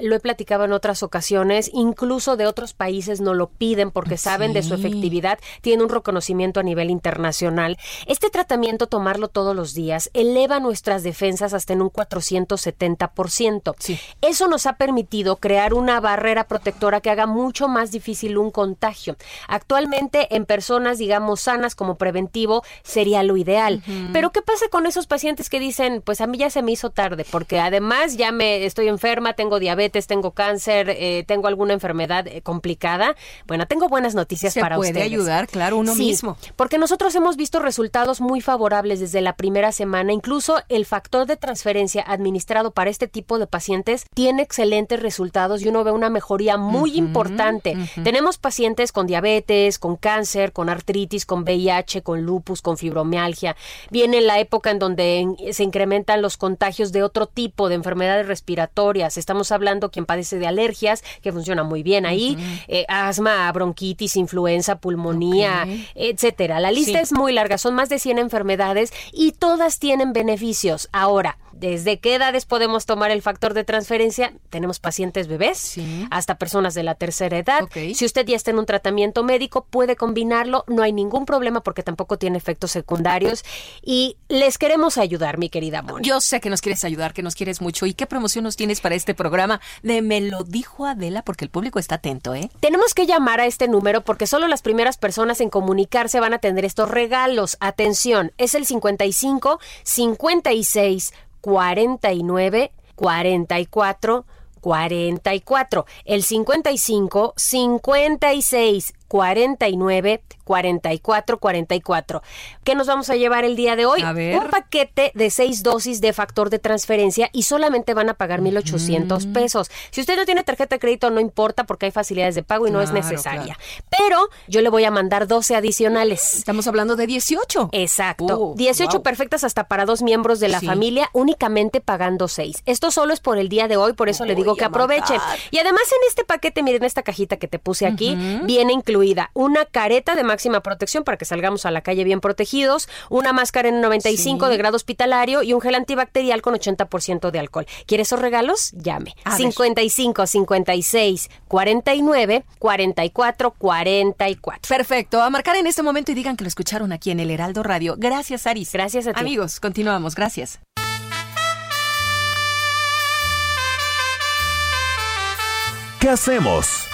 Lo he platicado en otras ocasiones, incluso de otros países no lo piden porque saben de su efectividad, tiene un reconocimiento a nivel internacional. Este tratamiento, tomarlo todos los días, eleva nuestras defensas hasta en un 470%. Eso nos ha permitido crear una barrera protectora que haga mucho más difícil un contagio. Actualmente en personas, digamos, sanas como preventivo sería lo ideal. Pero ¿qué pasa con esos pacientes que dicen, pues a mí ya se me hizo tarde, porque además ya me estoy enferma, tengo diabetes, tengo cáncer, eh, tengo alguna enfermedad eh, complicada? Bueno, tengo buenas noticias para puede ustedes. ayudar, claro, uno mismo. Porque nosotros hemos visto resultados muy favorables desde la primera semana. Incluso el factor de transferencia administrado para este tipo de pacientes tiene excelentes resultados y uno ve una mejoría muy importante. Tenemos pacientes con diabetes, con cáncer, con artritis, con VIH, con lupus, con fibromialgia. Viene la época en donde se incrementan los contagios de otro tipo de enfermedades respiratorias. Estamos hablando quien padece de alergias, que funciona muy bien ahí, eh, asma, bronquitis, influenza, pulmonía, etcétera. La lista es muy larga, son más de 100 enfermedades y todas tienen beneficios. Ahora, ¿Desde qué edades podemos tomar el factor de transferencia? Tenemos pacientes bebés hasta personas de la tercera edad. Si usted ya está en un tratamiento médico, puede combinarlo, no hay ningún problema porque tampoco tiene efectos secundarios y les queremos ayudar, mi querida Moni. Yo sé que nos quieres ayudar, que nos quieres mucho. ¿Y qué promoción nos tienes para este programa de Me lo dijo Adela? Porque el público está atento, ¿eh? Tenemos que llamar a este número porque solo las primeras personas en comunicarse van a tener estos regalos. Atención, es el 55 56 49 44 44. El 55 56 49 44 44. ¿Qué nos vamos a llevar el día de hoy? Un paquete de seis dosis de factor de transferencia y solamente van a pagar 1,800 pesos. Si usted no tiene tarjeta de crédito, no importa porque hay facilidades de pago y no es necesaria. Pero yo le voy a mandar 12 adicionales. Estamos hablando de 18. Exacto. 18 perfectas hasta para dos miembros de la Sí. familia, únicamente pagando 6. Esto solo es por el día de hoy, por eso le digo que aprovechen. Y además en este paquete, miren esta cajita que te puse aquí, viene incluida una careta de máxima protección para que salgamos a la calle bien protegidos, una máscara en 95 Sí. de grado hospitalario y un gel antibacterial con 80% de alcohol. ¿Quiere esos regalos? Llame. A ver. 55 56 49 44 44. Perfecto. A marcar en este momento y digan que lo escucharon aquí en el Heraldo Radio. Gracias, Aris. Gracias a ti. Amigos, continuamos. Gracias. ¿Qué hacemos?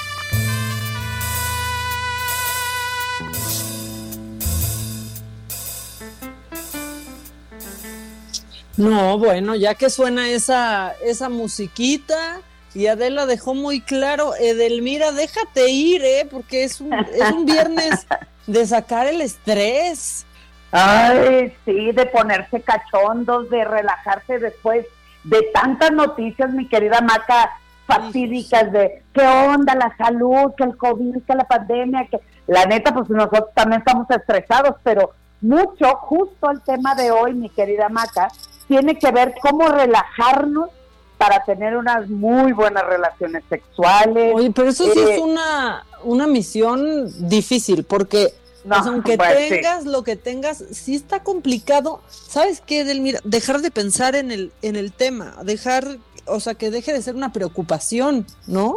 No, bueno, ya que suena esa, esa musiquita y Adela dejó muy claro, Edelmira, déjate ir, ¿eh? Porque es un, es un viernes de sacar el estrés. Ay, sí, de ponerse cachondos, de relajarse después de tantas noticias, mi querida Maca, fatídicas de qué onda la salud, que el COVID, que la pandemia, que la neta, pues nosotros también estamos estresados, pero mucho, justo el tema de hoy, mi querida Maca, tiene que ver cómo relajarnos para tener unas muy buenas relaciones sexuales. Oye, pero eso sí Eh, es una, una misión difícil, porque aunque pues sí. tengas lo que tengas, sí está complicado. ¿Sabes qué, Delmira? Dejar de pensar en el, en el tema, dejar, o sea, que deje de ser una preocupación, ¿no?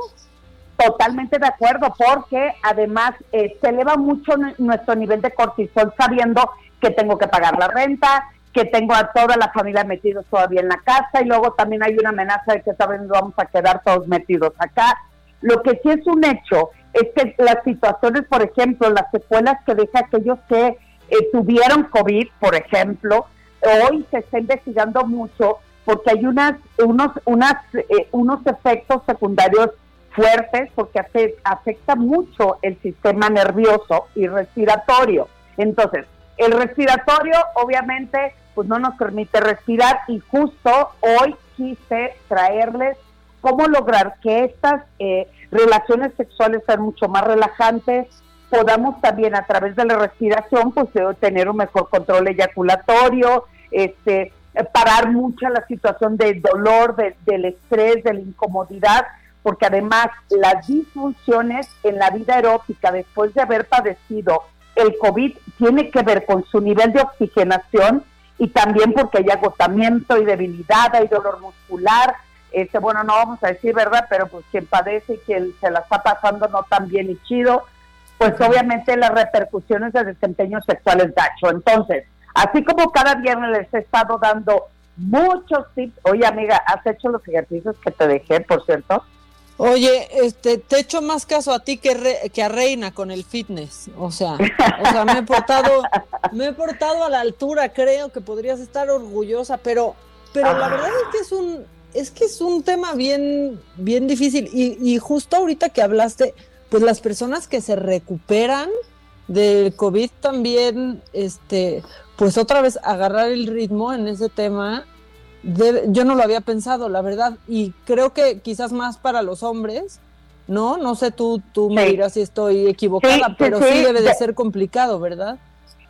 Totalmente de acuerdo, porque además eh, se eleva mucho nuestro nivel de cortisol sabiendo que tengo que pagar la renta, que tengo a toda la familia metidos todavía en la casa y luego también hay una amenaza de que saben vamos a quedar todos metidos acá. Lo que sí es un hecho es que las situaciones, por ejemplo, las secuelas que deja aquellos que eh, tuvieron COVID, por ejemplo, hoy se está investigando mucho porque hay unas, unos, unas, eh, unos efectos secundarios fuertes porque afe- afecta mucho el sistema nervioso y respiratorio. Entonces, el respiratorio obviamente pues no nos permite respirar y justo hoy quise traerles cómo lograr que estas eh, relaciones sexuales sean mucho más relajantes, podamos también a través de la respiración pues eh, tener un mejor control eyaculatorio, este eh, parar mucho la situación del dolor, de- del estrés, de la incomodidad, porque además las disfunciones en la vida erótica después de haber padecido el COVID tiene que ver con su nivel de oxigenación y también porque hay agotamiento y debilidad, hay dolor muscular, este, bueno, no vamos a decir verdad, pero pues quien padece y quien se la está pasando no tan bien y chido, pues obviamente las repercusiones de desempeño sexual es gacho. Entonces, así como cada viernes les he estado dando muchos tips, oye amiga, ¿has hecho los ejercicios que te dejé, por cierto? Oye, este, te echo más caso a ti que, re- que a Reina con el fitness. O sea, o sea, me he portado, me he portado a la altura, creo que podrías estar orgullosa, pero, pero la verdad es que es un, es que es un tema bien, bien difícil. Y, y justo ahorita que hablaste, pues las personas que se recuperan del COVID también, este, pues otra vez agarrar el ritmo en ese tema Debe- yo no lo había pensado, la verdad, y creo que quizás más para los hombres, ¿no? No sé, tú, tú me dirás si estoy equivocada, Sí, pero sí, sí debe de de- ser complicado, ¿verdad?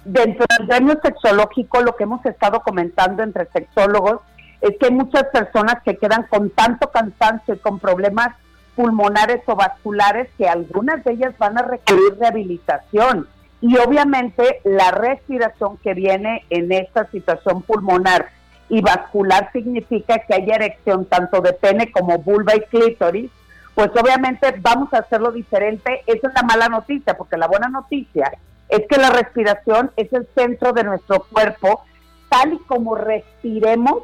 dentro del gremio sexológico, lo que hemos estado comentando entre sexólogos es que hay muchas personas que quedan con tanto cansancio y con problemas pulmonares o vasculares que algunas de ellas van a requerir rehabilitación. Y obviamente la respiración que viene en esta situación pulmonar y vascular significa que haya erección tanto de pene como vulva y clítoris, pues obviamente vamos a hacerlo diferente. Esa es la mala noticia, porque la buena noticia es que la respiración es el centro de nuestro cuerpo. Tal y como respiremos,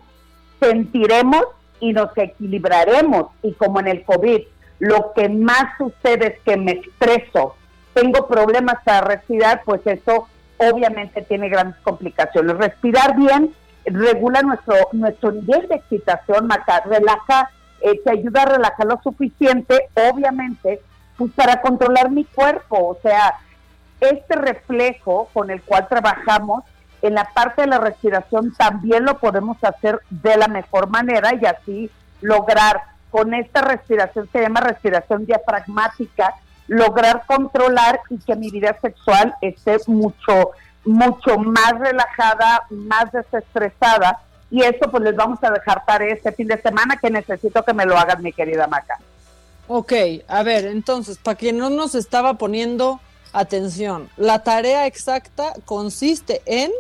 sentiremos y nos equilibraremos. Y como en el COVID, lo que más sucede es que me estreso, tengo problemas para respirar, pues eso obviamente tiene grandes complicaciones. Respirar bien regula nuestro, nuestro nivel de excitación, Maca, relaja, eh, te ayuda a relajar lo suficiente, obviamente, pues para controlar mi cuerpo. O sea, este reflejo con el cual trabajamos en la parte de la respiración también lo podemos hacer de la mejor manera y así lograr con esta respiración, se llama respiración diafragmática, lograr controlar y que mi vida sexual esté mucho, mucho más relajada, más desestresada. Y eso pues les vamos a dejar tarea este fin de semana que necesito que me lo hagan, mi querida Maca. Ok, a ver, entonces, para quien no nos estaba poniendo atención, la tarea exacta consiste en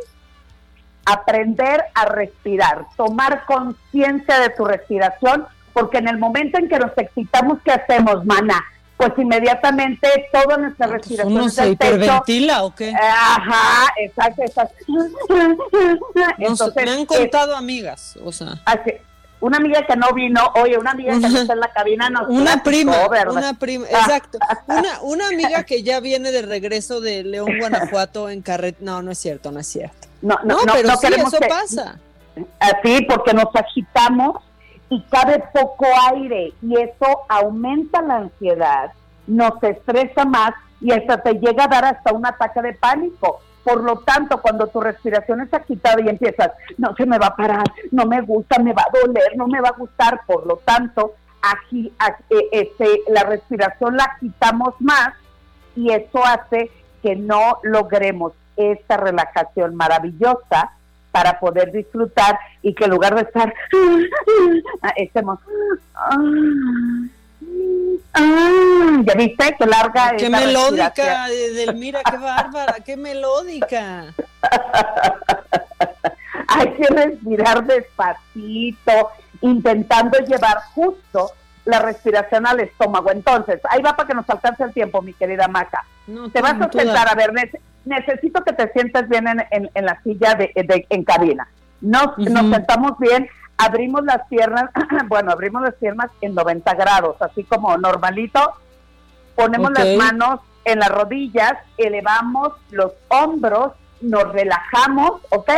aprender a respirar, tomar conciencia de tu respiración, porque en el momento en que nos excitamos, ¿qué hacemos, mana? Pues inmediatamente toda nuestra respiración ¿Uno se hiperventila o qué? Ajá, exacto, exacto. Sé, me han eh, contado amigas, o sea. así, una amiga que no vino, oye, una amiga que no está en la cabina nos Una platicó, prima, ¿verdad? una prima, Ah, exacto. Una, una amiga que ya viene de regreso de León, Guanajuato en carret. No, no es cierto, no es cierto. No, no, no, pero sí, eso que- pasa. Así, porque nos agitamos y cabe poco aire y eso aumenta la ansiedad, nos estresa más y hasta te llega a dar hasta un ataque de pánico. Por lo tanto, cuando tu respiración es agitada y empiezas, no se me va a parar, no me gusta, me va a doler, no me va a gustar, por lo tanto, aquí, eh, este, la respiración la agitamos más y eso hace que no logremos esta relajación maravillosa para poder disfrutar y que en lugar de estar estemos Ah, ¿Ya viste qué larga Qué melódica? Edelmira, qué bárbara, qué melódica. Hay que respirar despacito, intentando llevar justo la respiración al estómago. Entonces, ahí va para que nos alcance el tiempo, mi querida Maca. No, te vas a sentar, a ver, necesito que te sientes bien en, en- en la silla de, de- en cabina. Nos, nos sentamos bien, abrimos las piernas, bueno, abrimos las piernas en 90 grados, así como normalito. Ponemos las manos en las rodillas, elevamos los hombros, nos relajamos, ¿ok?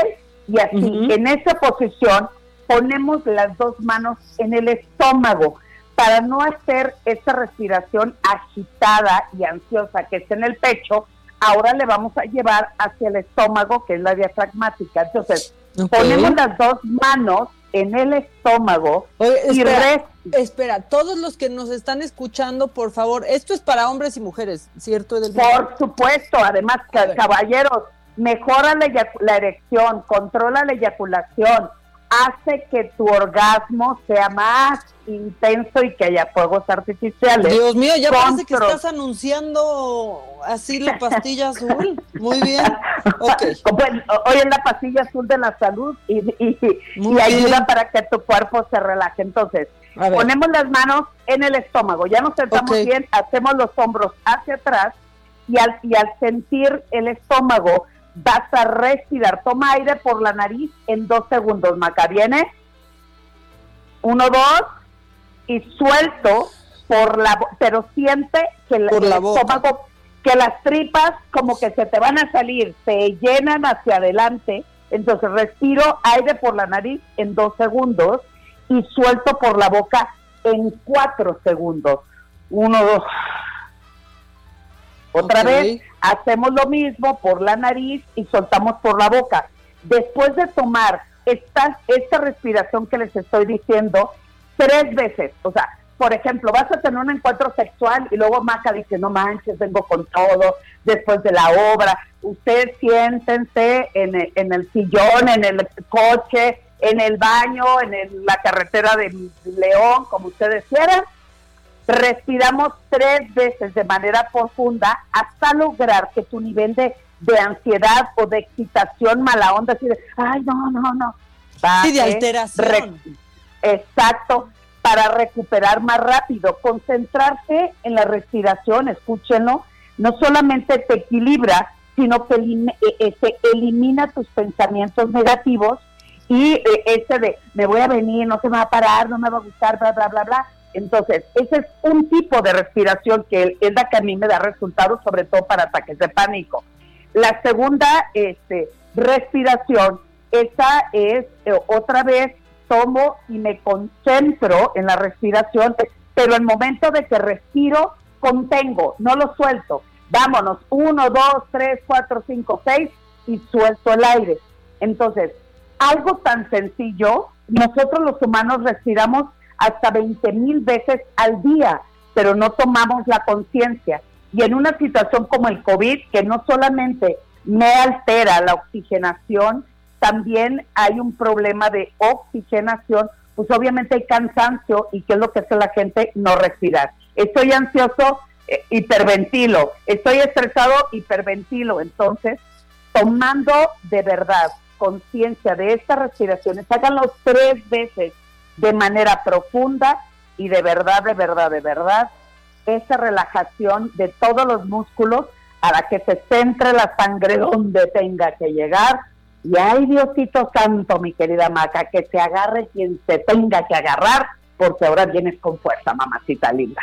Y así, en esa posición, ponemos las dos manos en el estómago para no hacer esta respiración agitada y ansiosa que está en el pecho. Ahora le vamos a llevar hacia el estómago, que es la diafragmática. Entonces, ponemos las dos manos en el estómago Oye, y espera, res- espera, todos los que nos están escuchando, por favor, esto es para hombres y mujeres, ¿cierto? Por supuesto, además, ca- caballeros, mejora la, la erección, controla la eyaculación, hace que tu orgasmo sea más intenso y que haya fuegos artificiales. Dios mío, ya parece que estás anunciando así la pastilla azul. Muy bien. Ok. Bueno, hoy es la pastilla azul de la salud y, y- y ayuda para que tu cuerpo se relaje. Entonces, ponemos las manos en el estómago, ya nos sentamos Ok. bien, hacemos los hombros hacia atrás y al, y al sentir el estómago vas a respirar. Toma aire por la nariz en dos segundos, Maca. ¿Viene? Uno, dos, y suelto por la pero siente que el la estómago, que las tripas como que se te van a salir, se llenan hacia adelante. Entonces respiro aire por la nariz en dos segundos y suelto por la boca en cuatro segundos. Uno, dos. Otra vez hacemos lo mismo por la nariz y soltamos por la boca. Después de tomar esta, esta respiración que les estoy diciendo tres veces, o sea, por ejemplo, vas a tener un encuentro sexual y luego Maca dice, no manches, vengo con todo, después de la obra, ustedes siéntense en el, en el sillón, en el coche, en el baño, en el- la carretera de León, como ustedes quieran, respiramos tres veces de manera profunda hasta lograr que tu nivel de, de ansiedad o de excitación mala onda, así de, ay, no, no, no. Sí, de alteración. exacto, para recuperar más rápido. Concentrarse en la respiración, escúchenlo, no solamente te equilibra, sino que elim- eh, eh, te elimina tus pensamientos negativos y eh, ese de me voy a venir, no se me va a parar, no me va a gustar, bla, bla, bla, bla. Entonces, ese es un tipo de respiración que es la que a mí me da resultados, sobre todo para ataques de pánico. La segunda este, respiración, esa es eh, otra vez tomo y me concentro en la respiración, pero el momento de que respiro, contengo, no lo suelto. Vámonos, uno, dos, tres, cuatro, cinco, seis, y suelto el aire. Entonces, algo tan sencillo, nosotros los humanos respiramos hasta 20 mil veces al día, pero no tomamos la conciencia. Y en una situación como el COVID, que no solamente me altera la oxigenación, también hay un problema de oxigenación, pues obviamente hay cansancio y qué es lo que hace la gente no respirar. Estoy ansioso, eh, hiperventilo, estoy estresado, hiperventilo. Entonces, tomando de verdad conciencia de estas respiraciones, háganlo tres veces de manera profunda y de verdad, de verdad, de verdad, esa relajación de todos los músculos para que se centre la sangre donde tenga que llegar. Y ay, Diosito Santo, mi querida Maca, que se agarre quien se tenga que agarrar, porque ahora vienes con fuerza, mamacita linda.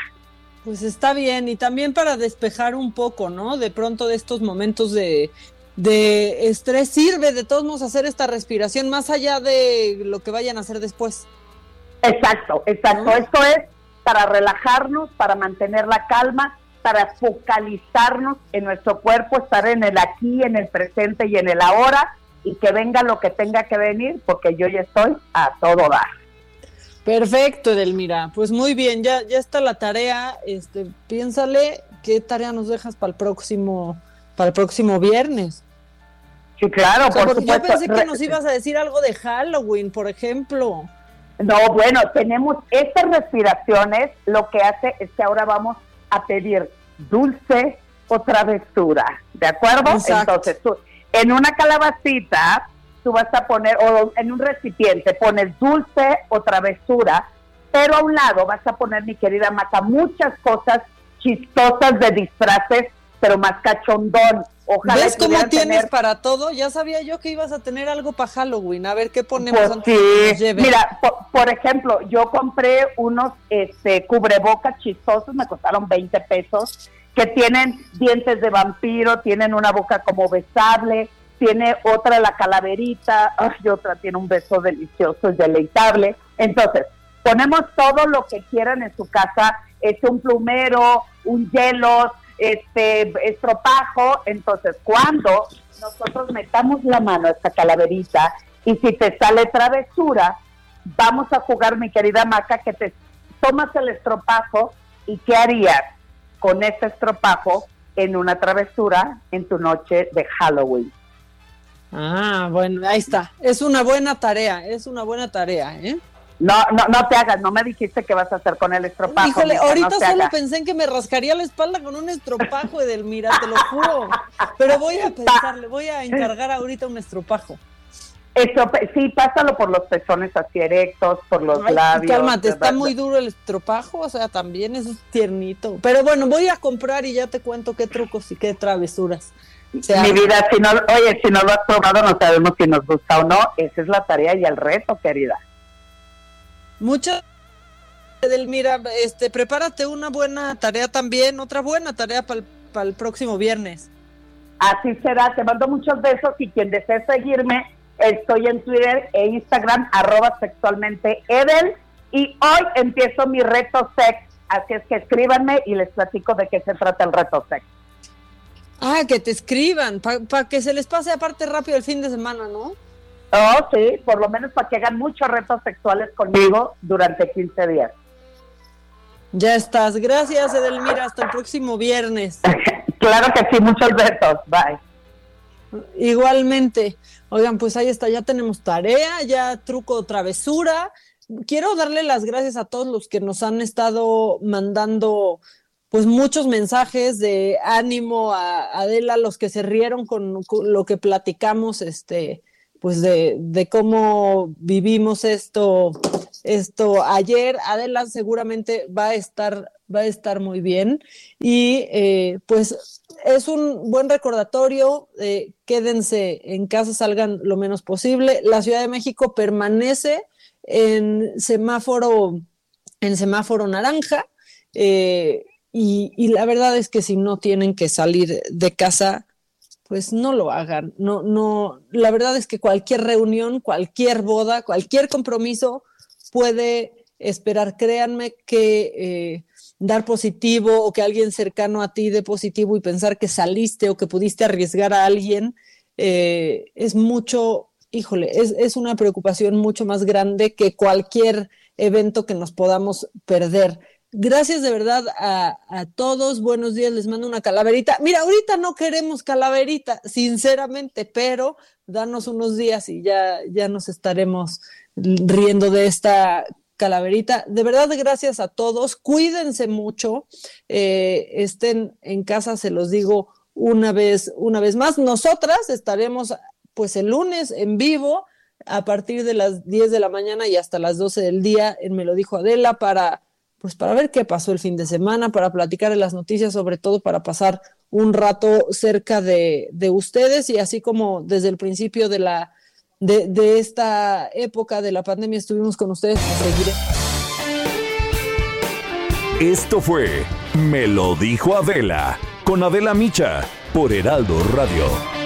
Pues está bien, y también para despejar un poco, ¿no? De pronto de estos momentos de, de estrés sirve de todos modos hacer esta respiración más allá de lo que vayan a hacer después. Exacto, exacto. Esto es para relajarnos, para mantener la calma, para focalizarnos en nuestro cuerpo, estar en el aquí, en el presente y en el ahora, y que venga lo que tenga que venir, porque yo ya estoy a todo dar. Perfecto, Edelmira. Pues muy bien, ya, ya está la tarea. Este, piénsale qué tarea nos dejas para el próximo, para el próximo viernes. Sí, claro, O sea, por porque yo pensé que nos ibas a decir algo de Halloween, por ejemplo. No, bueno, tenemos estas respiraciones, lo que hace es que ahora vamos a pedir dulce o travesura, ¿de acuerdo? Entonces, tú, en una calabacita, tú vas a poner, o en un recipiente, pones dulce o travesura, pero a un lado vas a poner, mi querida Maca, muchas cosas chistosas de disfraces, pero más cachondón. Ojalá ¿Ves cómo tienes tener- para todo? Ya sabía yo que ibas a tener algo para Halloween. A ver qué ponemos Pues antes de que nos sí, mira, por, por ejemplo, yo compré unos este, cubrebocas chistosos, me costaron 20 pesos, que tienen dientes de vampiro, tienen una boca como besable, tiene otra la calaverita, ay, otra tiene un beso delicioso y deleitable. Entonces, ponemos todo lo que quieran en su casa, es un plumero, un hielo, este estropajo, entonces cuando nosotros metamos la mano a esta calaverita y si te sale travesura, vamos a jugar, mi querida Maca, que te tomas el estropajo y qué harías con ese estropajo en una travesura en tu noche de Halloween. Ah, bueno, ahí está. Es una buena tarea, es una buena tarea, ¿eh? No, no, no te hagas, no me dijiste qué vas a hacer con el estropajo. Híjole, mija, ahorita no solo pensé en que me rascaría la espalda con un estropajo, Edelmira, te lo juro. Pero voy a pensarle, voy a encargar ahorita un estropajo. Estrope- sí, pásalo por los pezones así erectos, por los Ay, labios. cálmate, está muy duro el estropajo, o sea, también es tiernito. Pero bueno, voy a comprar y ya te cuento qué trucos y qué travesuras. Mi vida, si no, oye, si no lo has probado, no sabemos si nos gusta o no. Esa es la tarea y el reto, querida. Muchas Edelmira, este, prepárate una buena tarea también, otra buena tarea para el próximo viernes. Así será, te mando muchos besos y quien desee seguirme, estoy en Twitter e Instagram, arroba sexualmente Edel. Y hoy empiezo mi reto sex, así es que escríbanme y les platico de qué se trata el reto sex. Ah, que te escriban, para que se les pase aparte rápido el fin de semana, ¿no? Oh, sí, por lo menos para que hagan muchos retos sexuales conmigo durante 15 días. Ya estás. Gracias, Edelmira. Hasta el próximo viernes. Claro que sí, muchos besos. Bye. Igualmente. Oigan, pues ahí está, ya tenemos tarea, ya truco travesura. Quiero darle las gracias a todos los que nos han estado mandando pues muchos mensajes de ánimo a Adela, los que se rieron con, con lo que platicamos, este, pues de, de cómo vivimos esto, esto ayer. Adela seguramente va a estar, va a estar muy bien. Y eh, pues es un buen recordatorio, eh, quédense en casa, salgan lo menos posible. La Ciudad de México permanece en semáforo, en semáforo naranja. eh, y, y la verdad es que si no tienen que salir de casa, pues no lo hagan. No, no, la verdad es que cualquier reunión, cualquier boda, cualquier compromiso puede esperar. Créanme que eh, dar positivo o que alguien cercano a ti dé positivo y pensar que saliste o que pudiste arriesgar a alguien eh, es mucho, híjole, es, es una preocupación mucho más grande que cualquier evento que nos podamos perder. Gracias de verdad a, todos. Buenos días, les mando una calaverita. Mira, ahorita no queremos calaverita, sinceramente, pero danos unos días y ya, ya nos estaremos riendo de esta calaverita. De verdad, gracias a todos. Cuídense mucho. Eh, estén en casa, se los digo una vez, una vez más. Nosotras estaremos pues el lunes en vivo a partir de las 10 de la mañana y hasta las 12 del día en Me lo dijo Adela para pues para ver qué pasó el fin de semana, para platicar las noticias, sobre todo para pasar un rato cerca de, de ustedes y así como desde el principio de la de, de, esta época de la pandemia estuvimos con ustedes, seguiré. Esto fue Me lo dijo Adela, con Adela Micha, por Heraldo Radio.